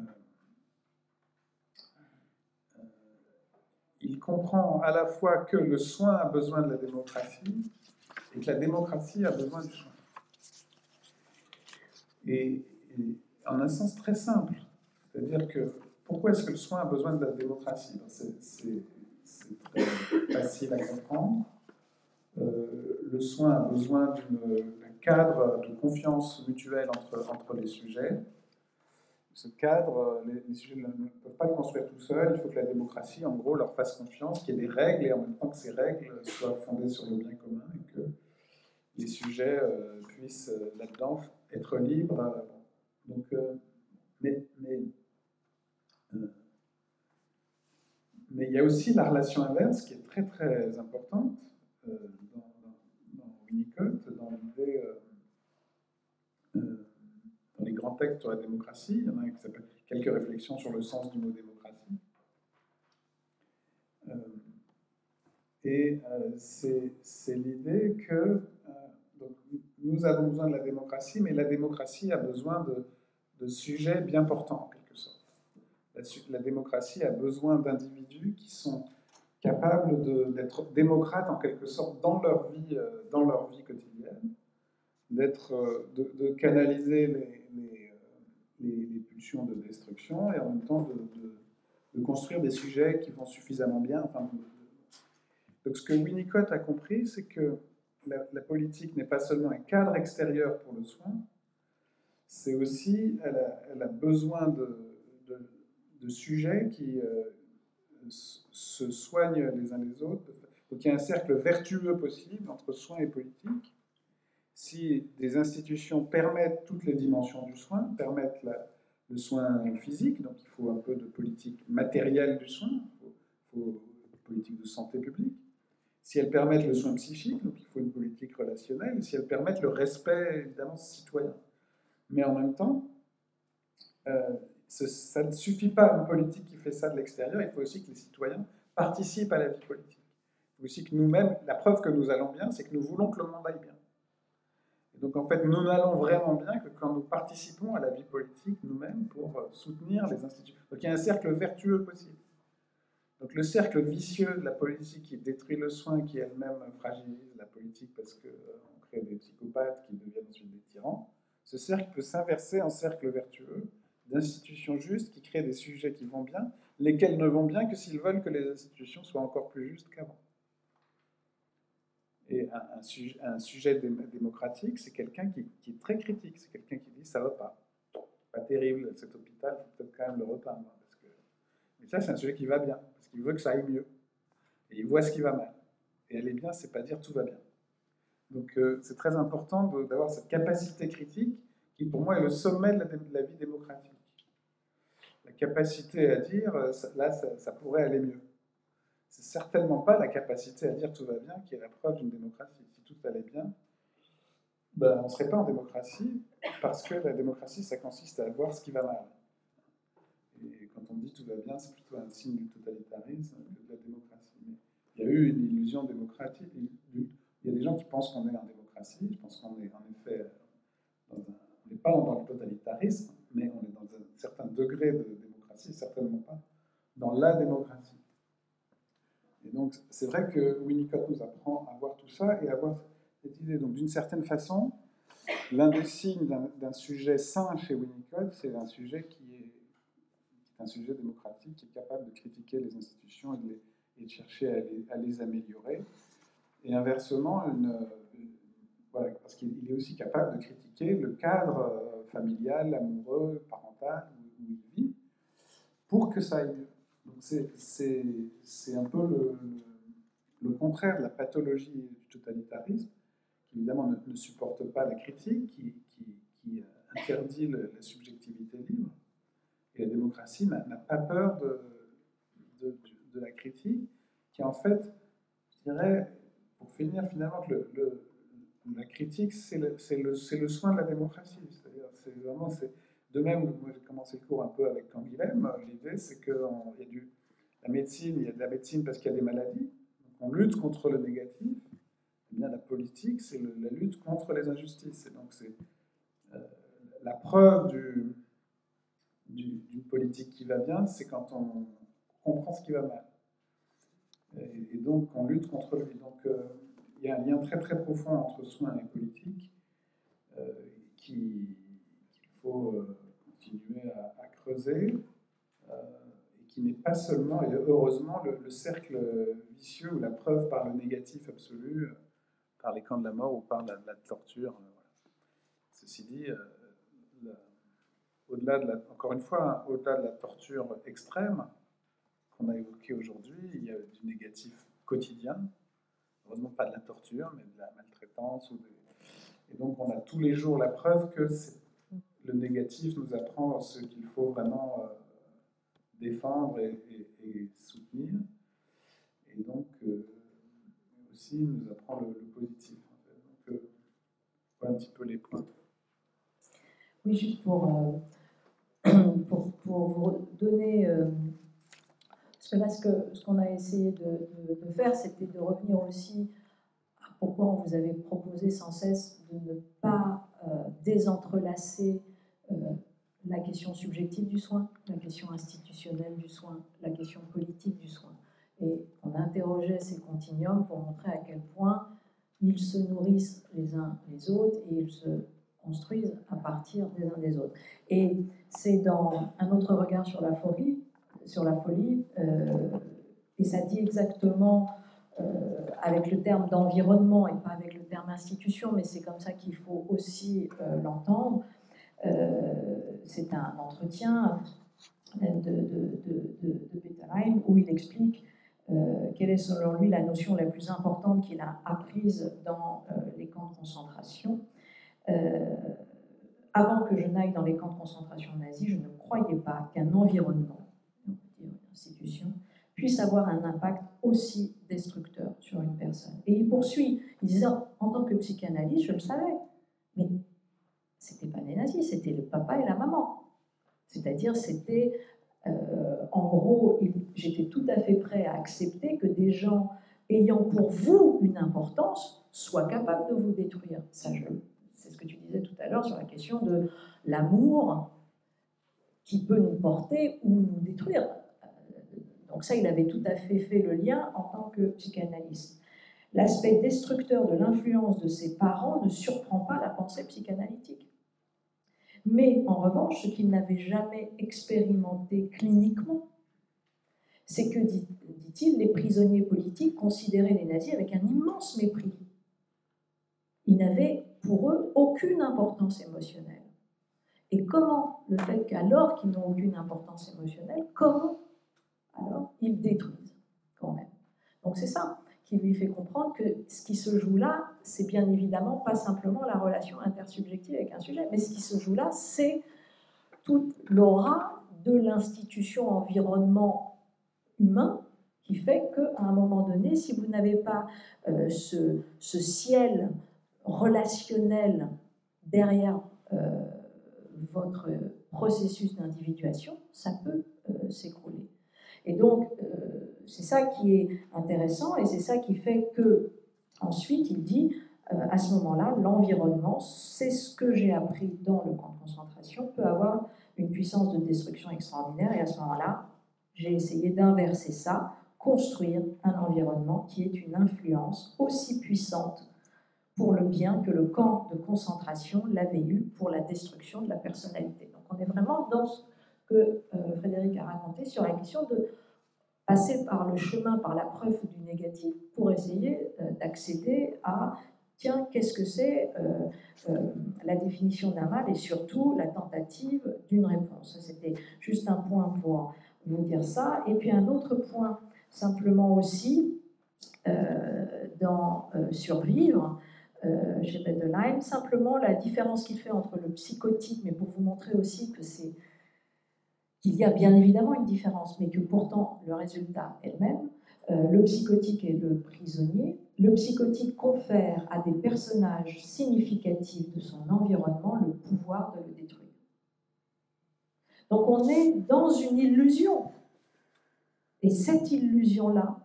il comprend à la fois que le soin a besoin de la démocratie et que la démocratie a besoin du soin. Et, en un sens très simple, c'est-à-dire que pourquoi est-ce que le soin a besoin de la démocratie? C'est très facile à comprendre. le soin a besoin d'une cadre de confiance mutuelle entre, entre les sujets. Ce cadre, les, sujets ne peuvent pas le construire tout seuls, il faut que la démocratie, en gros, leur fasse confiance, qu'il y ait des règles et en même temps que ces règles soient fondées sur le bien commun et que les sujets euh, puissent euh, là-dedans être libres. Donc, euh, mais, mais il y a aussi la relation inverse qui est très très importante Winnicott dans l'idée, euh, euh, dans les grands textes sur la démocratie. Il y en a un qui s'appelle Quelques réflexions sur le sens du mot démocratie. Euh, et c'est l'idée que nous avons besoin de la démocratie, mais la démocratie a besoin de sujets bien portants, La, démocratie a besoin d'individus qui sont capables d'être démocrates en quelque sorte dans leur vie, euh, dans leur vie quotidienne, d'être, euh, de, canaliser euh, les, pulsions de destruction et en même temps de, construire des sujets qui vont suffisamment bien. Donc ce que Winnicott a compris, c'est que la, politique n'est pas seulement un cadre extérieur pour le soin, c'est aussi, elle a, besoin de, sujets qui, se soignent les uns les autres. Donc il y a un cercle vertueux possible entre soins et politique. Si des institutions permettent toutes les dimensions du soin, permettent le soin physique, donc il faut un peu de politique matérielle du soin, il faut, une politique de santé publique. Si elles permettent le soin psychique, donc il faut une politique relationnelle. Si elles permettent le respect, évidemment, citoyen. Mais en même temps, euh, ça ne suffit pas une politique qui fait ça de l'extérieur, il faut aussi que les citoyens participent à la vie politique. Il faut aussi que nous-mêmes, la preuve que nous allons bien, c'est que nous voulons que le monde aille bien. Et donc en fait, nous n'allons vraiment bien que quand nous participons à la vie politique nous-mêmes pour euh, soutenir les institutions. Donc il y a un cercle vertueux possible. Donc le cercle vicieux de la politique qui détruit le soin, qui elle-même fragilise la politique parce qu'on euh, crée des psychopathes qui deviennent ensuite des tyrans, ce cercle peut s'inverser en cercle vertueux d'institutions justes qui créent des sujets qui vont bien, lesquels ne vont bien que s'ils veulent que les institutions soient encore plus justes qu'avant. Et un, sujet, démocratique, c'est quelqu'un qui, est très critique, c'est quelqu'un qui dit ça va pas, pas terrible cet hôpital, faut peut-être quand même le repeindre. Que... Mais ça, c'est un sujet qui va bien, parce qu'il veut que ça aille mieux. Et il voit ce qui va mal. Et aller bien, c'est pas dire tout va bien. Donc euh, c'est très important d'avoir cette capacité critique qui pour moi est le sommet de la, vie démocratique. La capacité à dire, euh, là, ça, pourrait aller mieux. C'est certainement pas la capacité à dire tout va bien qui est la preuve d'une démocratie. Si tout allait bien, ben, on ne serait pas en démocratie, parce que la démocratie, ça consiste à voir ce qui va mal. Et quand on dit tout va bien, c'est plutôt un signe du totalitarisme que de la démocratie. Il y a eu une illusion démocratique. Il y a des gens qui pensent qu'on est en démocratie. Je pense qu'on est en effet dans un on n'est pas dans le totalitarisme, mais on est dans un certain degré de démocratie, certainement pas dans la démocratie. Et donc, c'est vrai que Winnicott nous apprend à voir tout ça et à voir cette idée. Donc, d'une certaine façon, l'un des signes d'un sujet sain chez Winnicott, c'est un sujet qui est, un sujet démocratique, qui est capable de critiquer les institutions et de, chercher à les, améliorer. Et inversement, une, parce qu'il est aussi capable de critiquer le cadre euh, familial, amoureux, parental où, il vit, pour que ça aille mieux. Donc c'est un peu le, contraire de la pathologie du totalitarisme, qui évidemment ne, supporte pas la critique, qui, qui, interdit la subjectivité libre. Et la démocratie n'a pas peur de, la critique, qui en fait, je dirais, pour finir finalement, le, le la critique, c'est le, soin de la démocratie. C'est vraiment, de même. Moi, j'ai commencé le cours un peu avec Canguilhem. L'idée, c'est qu'il y a du, la médecine, il y a de la médecine parce qu'il y a des maladies. on lutte contre le négatif. La politique, c'est la lutte contre les injustices. Et donc, c'est euh, la preuve du, d'une politique qui va bien, c'est quand on comprend ce qui va mal. Et, donc, on lutte contre lui. Euh, il y a un lien très très profond entre soins et politique euh, qu'il faut euh, continuer à, creuser euh, et qui n'est pas seulement, et heureusement, le, cercle vicieux ou la preuve par le négatif absolu, par les camps de la mort ou par la, torture. Ceci dit, au-delà de la, encore une fois, au-delà de la torture extrême qu'on a évoquée aujourd'hui, il y a du négatif quotidien heureusement pas de la torture, mais de la maltraitance. Et donc on a tous les jours la preuve que le négatif nous apprend ce qu'il faut vraiment euh, défendre et, soutenir. Et donc euh, aussi nous apprend le, positif. Euh, voilà un petit peu les points.
Oui, juste pour, pour, pour, vous donner parce que là, ce qu'on a essayé de, faire, c'était de revenir aussi à pourquoi on vous avait proposé sans cesse de ne pas euh, désentrelacer euh, la question subjective du soin, la question institutionnelle du soin, la question politique du soin. Et on interrogeait ces continuums pour montrer à quel point ils se nourrissent les uns les autres et ils se construisent à partir des uns des autres. Et c'est dans un autre regard sur la folie sur la folie, euh, et ça dit exactement euh, avec le terme d'environnement et pas avec le terme institution, mais c'est comme ça qu'il faut aussi euh, l'entendre. c'est un entretien de, de, de, Peterheim où il explique quelle est selon lui la notion la plus importante qu'il a apprise dans les camps de concentration. avant que je n'aille dans les camps de concentration nazis, je ne croyais pas qu'un environnement puisse avoir un impact aussi destructeur sur une personne. Et il poursuit, il disait, en tant que psychanalyste, je le savais, mais c'était pas les nazis, c'était le papa et la maman. C'est-à-dire, c'était, euh, en gros, j'étais tout à fait prêt à accepter que des gens ayant pour vous une importance soient capables de vous détruire. Ça, c'est ce que tu disais tout à l'heure sur la question de l'amour qui peut nous porter ou nous détruire. Donc ça, il avait tout à fait fait le lien en tant que psychanalyste. L'aspect destructeur de l'influence de ses parents ne surprend pas la pensée psychanalytique. Mais en revanche, ce qu'il n'avait jamais expérimenté cliniquement, c'est que, dit-il, les prisonniers politiques considéraient les nazis avec un immense mépris. Ils n'avaient pour eux aucune importance émotionnelle. Et comment le fait qu'alors qu'ils n'ont aucune importance émotionnelle, comment alors ils détruisent quand même Donc c'est ça qui lui fait comprendre que ce qui se joue là, c'est bien évidemment pas simplement la relation intersubjective avec un sujet, mais ce qui se joue là, c'est toute l'aura de l'institution environnement humain qui fait qu'à un moment donné, si vous n'avez pas euh, ce, ciel relationnel derrière euh, votre processus d'individuation, ça peut euh, s'écrouler. Et donc, c'est ça qui est intéressant et c'est ça qui fait que, ensuite, il dit, euh, à ce moment-là, l'environnement, c'est ce que j'ai appris dans le camp de concentration, peut avoir une puissance de destruction extraordinaire. Et à ce moment-là, j'ai essayé d'inverser ça, construire un environnement qui est une influence aussi puissante pour le bien que le camp de concentration l'avait eu pour la destruction de la personnalité. Donc on est vraiment dans ce que euh, Frédéric a raconté sur la question de passer par le chemin, par la preuve du négatif, pour essayer euh, d'accéder à, tiens, qu'est-ce que c'est euh, la définition d'un mal et surtout la tentative d'une réponse. C'était juste un point pour vous dire ça. Et puis un autre point, simplement aussi, dans Survivre, chez Bedelheim, simplement la différence qu'il fait entre le psychotique, mais pour vous montrer aussi que c'est qu'il y a bien évidemment une différence, mais que pourtant le résultat est le même. Euh, le psychotique est le prisonnier. Le psychotique confère à des personnages significatifs de son environnement le pouvoir de le détruire. Donc on est dans une illusion. Et cette illusion-là,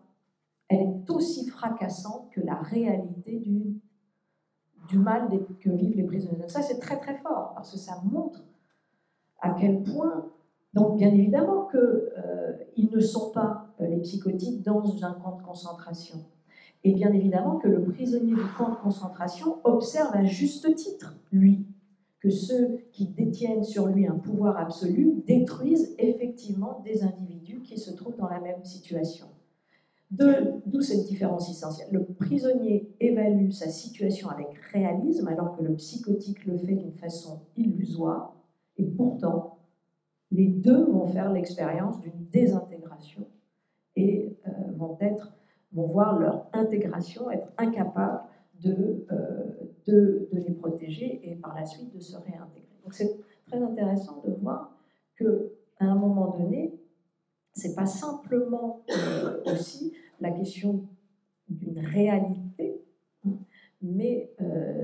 elle est aussi fracassante que la réalité du, du mal que vivent les prisonniers. Ça, c'est très très fort, parce que ça montre à quel point donc, bien évidemment qu'ils euh, ne sont pas, euh, les psychotiques, dans un camp de concentration. Et bien évidemment que le prisonnier du camp de concentration observe à juste titre, lui, que ceux qui détiennent sur lui un pouvoir absolu détruisent effectivement des individus qui se trouvent dans la même situation. D'où cette différence essentielle. Le prisonnier évalue sa situation avec réalisme, alors que le psychotique le fait d'une façon illusoire, et pourtant, les deux vont faire l'expérience d'une désintégration et euh, vont, voir leur intégration être incapables de, euh, de, de, les protéger et par la suite de se réintégrer. Donc c'est très intéressant de voir qu'à un moment donné, c'est pas simplement euh, aussi la question d'une réalité, mais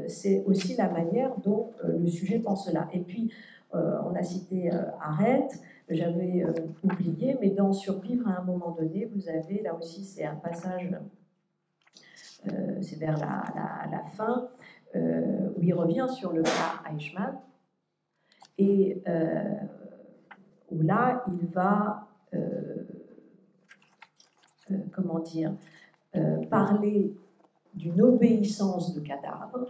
c'est aussi la manière dont le sujet pense cela. Et puis, on a cité euh, Arrête, j'avais euh, oublié, mais dans Survivre, à un moment donné, vous avez, là aussi, c'est un passage, c'est vers la, fin, où il revient sur le cas Eichmann, et où là, il va, comment dire, parler d'une obéissance de cadavre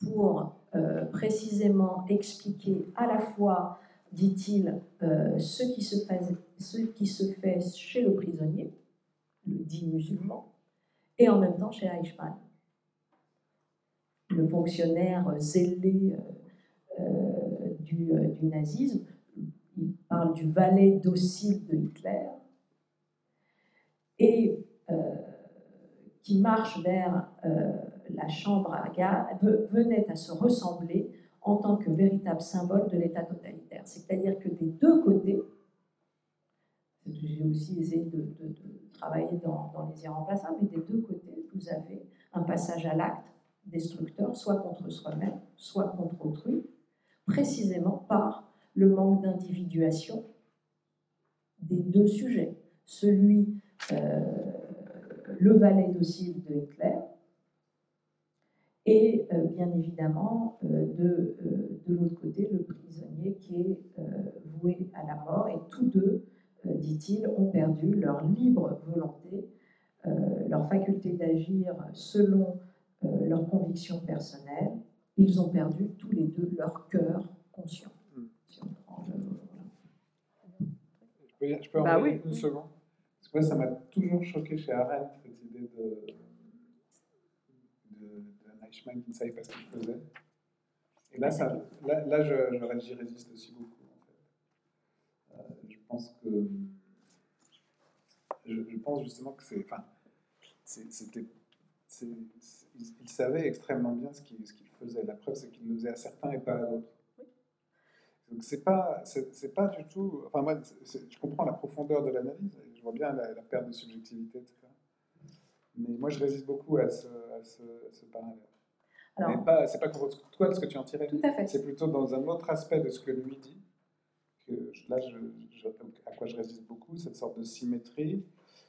pour euh, précisément expliquer à la fois, dit-il, euh, ce, qui se fait, chez le prisonnier, le dit musulman, et en même temps chez Eichmann, le fonctionnaire zélé euh, du, du, nazisme. Il parle du valet docile de Hitler et qui marche vers la chambre à gaz venait à se ressembler en tant que véritable symbole de l'État totalitaire. C'est-à-dire que des deux côtés, j'ai aussi essayé de, travailler dans, les irremplaçables, mais des deux côtés, vous avez un passage à l'acte destructeur, soit contre soi-même, soit contre autrui, précisément par le manque d'individuation des deux sujets. Celui, euh, le valet docile de Hitler, et euh, bien évidemment euh, de, euh, de l'autre côté le prisonnier qui est voué à la mort et tous deux, dit-il, ont perdu leur libre volonté, leur faculté d'agir selon leurs convictions personnelles. ils ont perdu tous les deux leur cœur conscient.
Mm.
Si on prend le-
Je peux, je peux en
Bah
parler
oui.
une seconde? Parce que moi, ça m'a toujours choqué chez Arendt, cette idée de, qui ne savait pas ce qu'il faisait. Et là, ça, là, là je, je- j'y résiste aussi beaucoup. En fait. Euh, je pense que. Je, je pense justement que c'est. Enfin, c'est- c'était. c'est- c'est- il, il savait extrêmement bien ce qu'il, ce qu'il faisait. La preuve, c'est qu'il le faisait à certains et pas à d'autres. Donc c'est pas, c'est, c'est pas du tout. Enfin moi, je comprends la profondeur de l'analyse. Je vois bien la, la perte de subjectivité, etc. Mais moi, je résiste beaucoup à ce, à ce, à ce parallèle.
Alors,
Mais pas, c'est pas contre toi ce que tu en tirais.
tout à fait.
C'est plutôt dans un autre aspect de ce que lui dit que je- là, je, je- à quoi je résiste beaucoup, cette sorte de symétrie.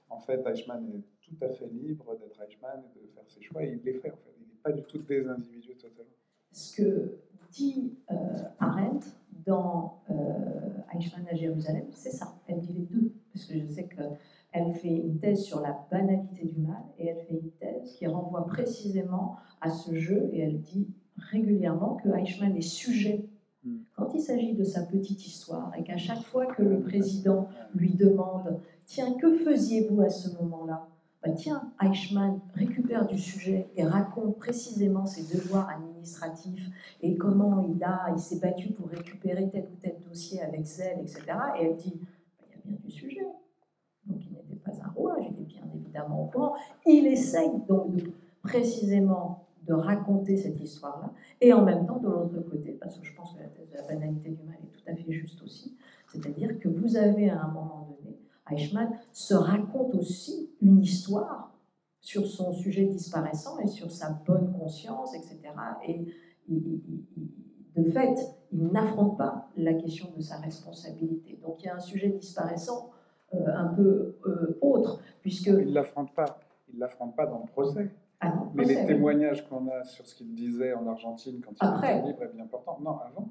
En fait, Eichmann est tout à fait libre d'être Eichmann et de faire ses choix. Et il les fait, en fait. Il n'est pas du tout désindividué totalement.
ce que dit euh, Arendt dans euh, Eichmann à Jérusalem, c'est ça. Elle dit les deux. Parce que je sais qu'elle fait une thèse sur la banalité du mal et elle fait une thèse qui renvoie précisément à ce jeu et elle dit régulièrement que Eichmann est sujet.
Mm.
Quand il s'agit de sa petite histoire et qu'à chaque fois que le président lui demande Tiens, que faisiez-vous à ce moment-là? Bah, Tiens, Eichmann récupère du sujet et raconte précisément ses devoirs administratifs et comment il, a, il s'est battu pour récupérer tel ou tel dossier avec zèle, etc. Et elle dit Bah, Il y a bien du sujet. Donc il n'était pas un bien évidemment au courant. Il essaye donc précisément de raconter cette histoire-là, et en même temps de l'autre côté, parce que je pense que la thèse de la banalité du mal est tout à fait juste aussi, c'est-à-dire que vous avez à un moment donné, Eichmann se raconte aussi une histoire sur son sujet disparaissant et sur sa bonne conscience, etc. Et de fait, il n'affronte pas la question de sa responsabilité. Donc il y a un sujet disparaissant un peu euh, autre, puisque...
Il ne l'affronte pas. Il l'affronte pas dans le procès.
Ah non,
Mais
procès,
les
oui.
témoignages qu'on a sur ce qu'il disait en Argentine quand il
Après.
était libre est bien important. Non, avant.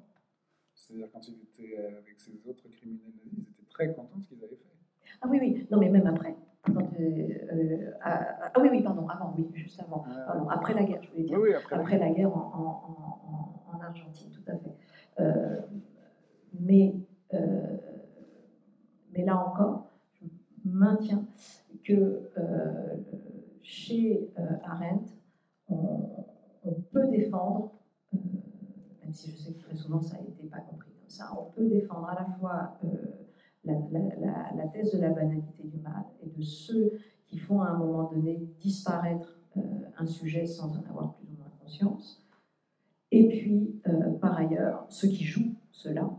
C'est-à-dire quand il était euh, avec ses autres criminels nazis, ils étaient très contents de ce qu'ils avaient fait.
Ah oui, oui, non, mais même après. Quand, euh, euh, ah, ah oui, oui, pardon, avant, oui, juste avant. Pardon, après la guerre, je voulais dire.
oui, après.
Après la guerre en, en- en- en- en Argentine, tout à fait. Euh, mais, euh, mais là encore, maintiens que euh, chez euh, Arendt, on, peut défendre, euh, même si je sais que très souvent ça n'était pas compris comme ça, on peut défendre à la fois la, la- la- thèse de la banalité du mal et de ceux qui font à un moment donné disparaître un sujet sans en avoir plus ou moins conscience. Et puis, par ailleurs, ceux qui jouent cela.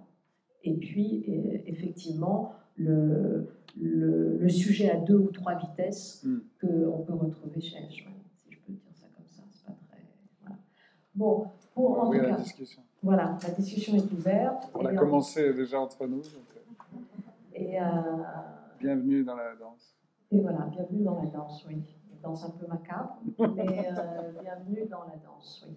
Et puis, effectivement, le, le, le sujet à deux ou trois vitesses
Mm.
qu'on peut retrouver chez Eichmann, si je peux dire ça comme ça. C'est pas très. Voilà. Bon, pour, en
oui,
tout
la
cas,
discussion.
voilà, la discussion est ouverte.
On a commencé déjà entre nous. donc, euh,
et, euh,
bienvenue dans la danse.
Et voilà, bienvenue dans la danse, oui. Une danse un peu macabre, mais euh, bienvenue dans la danse, oui.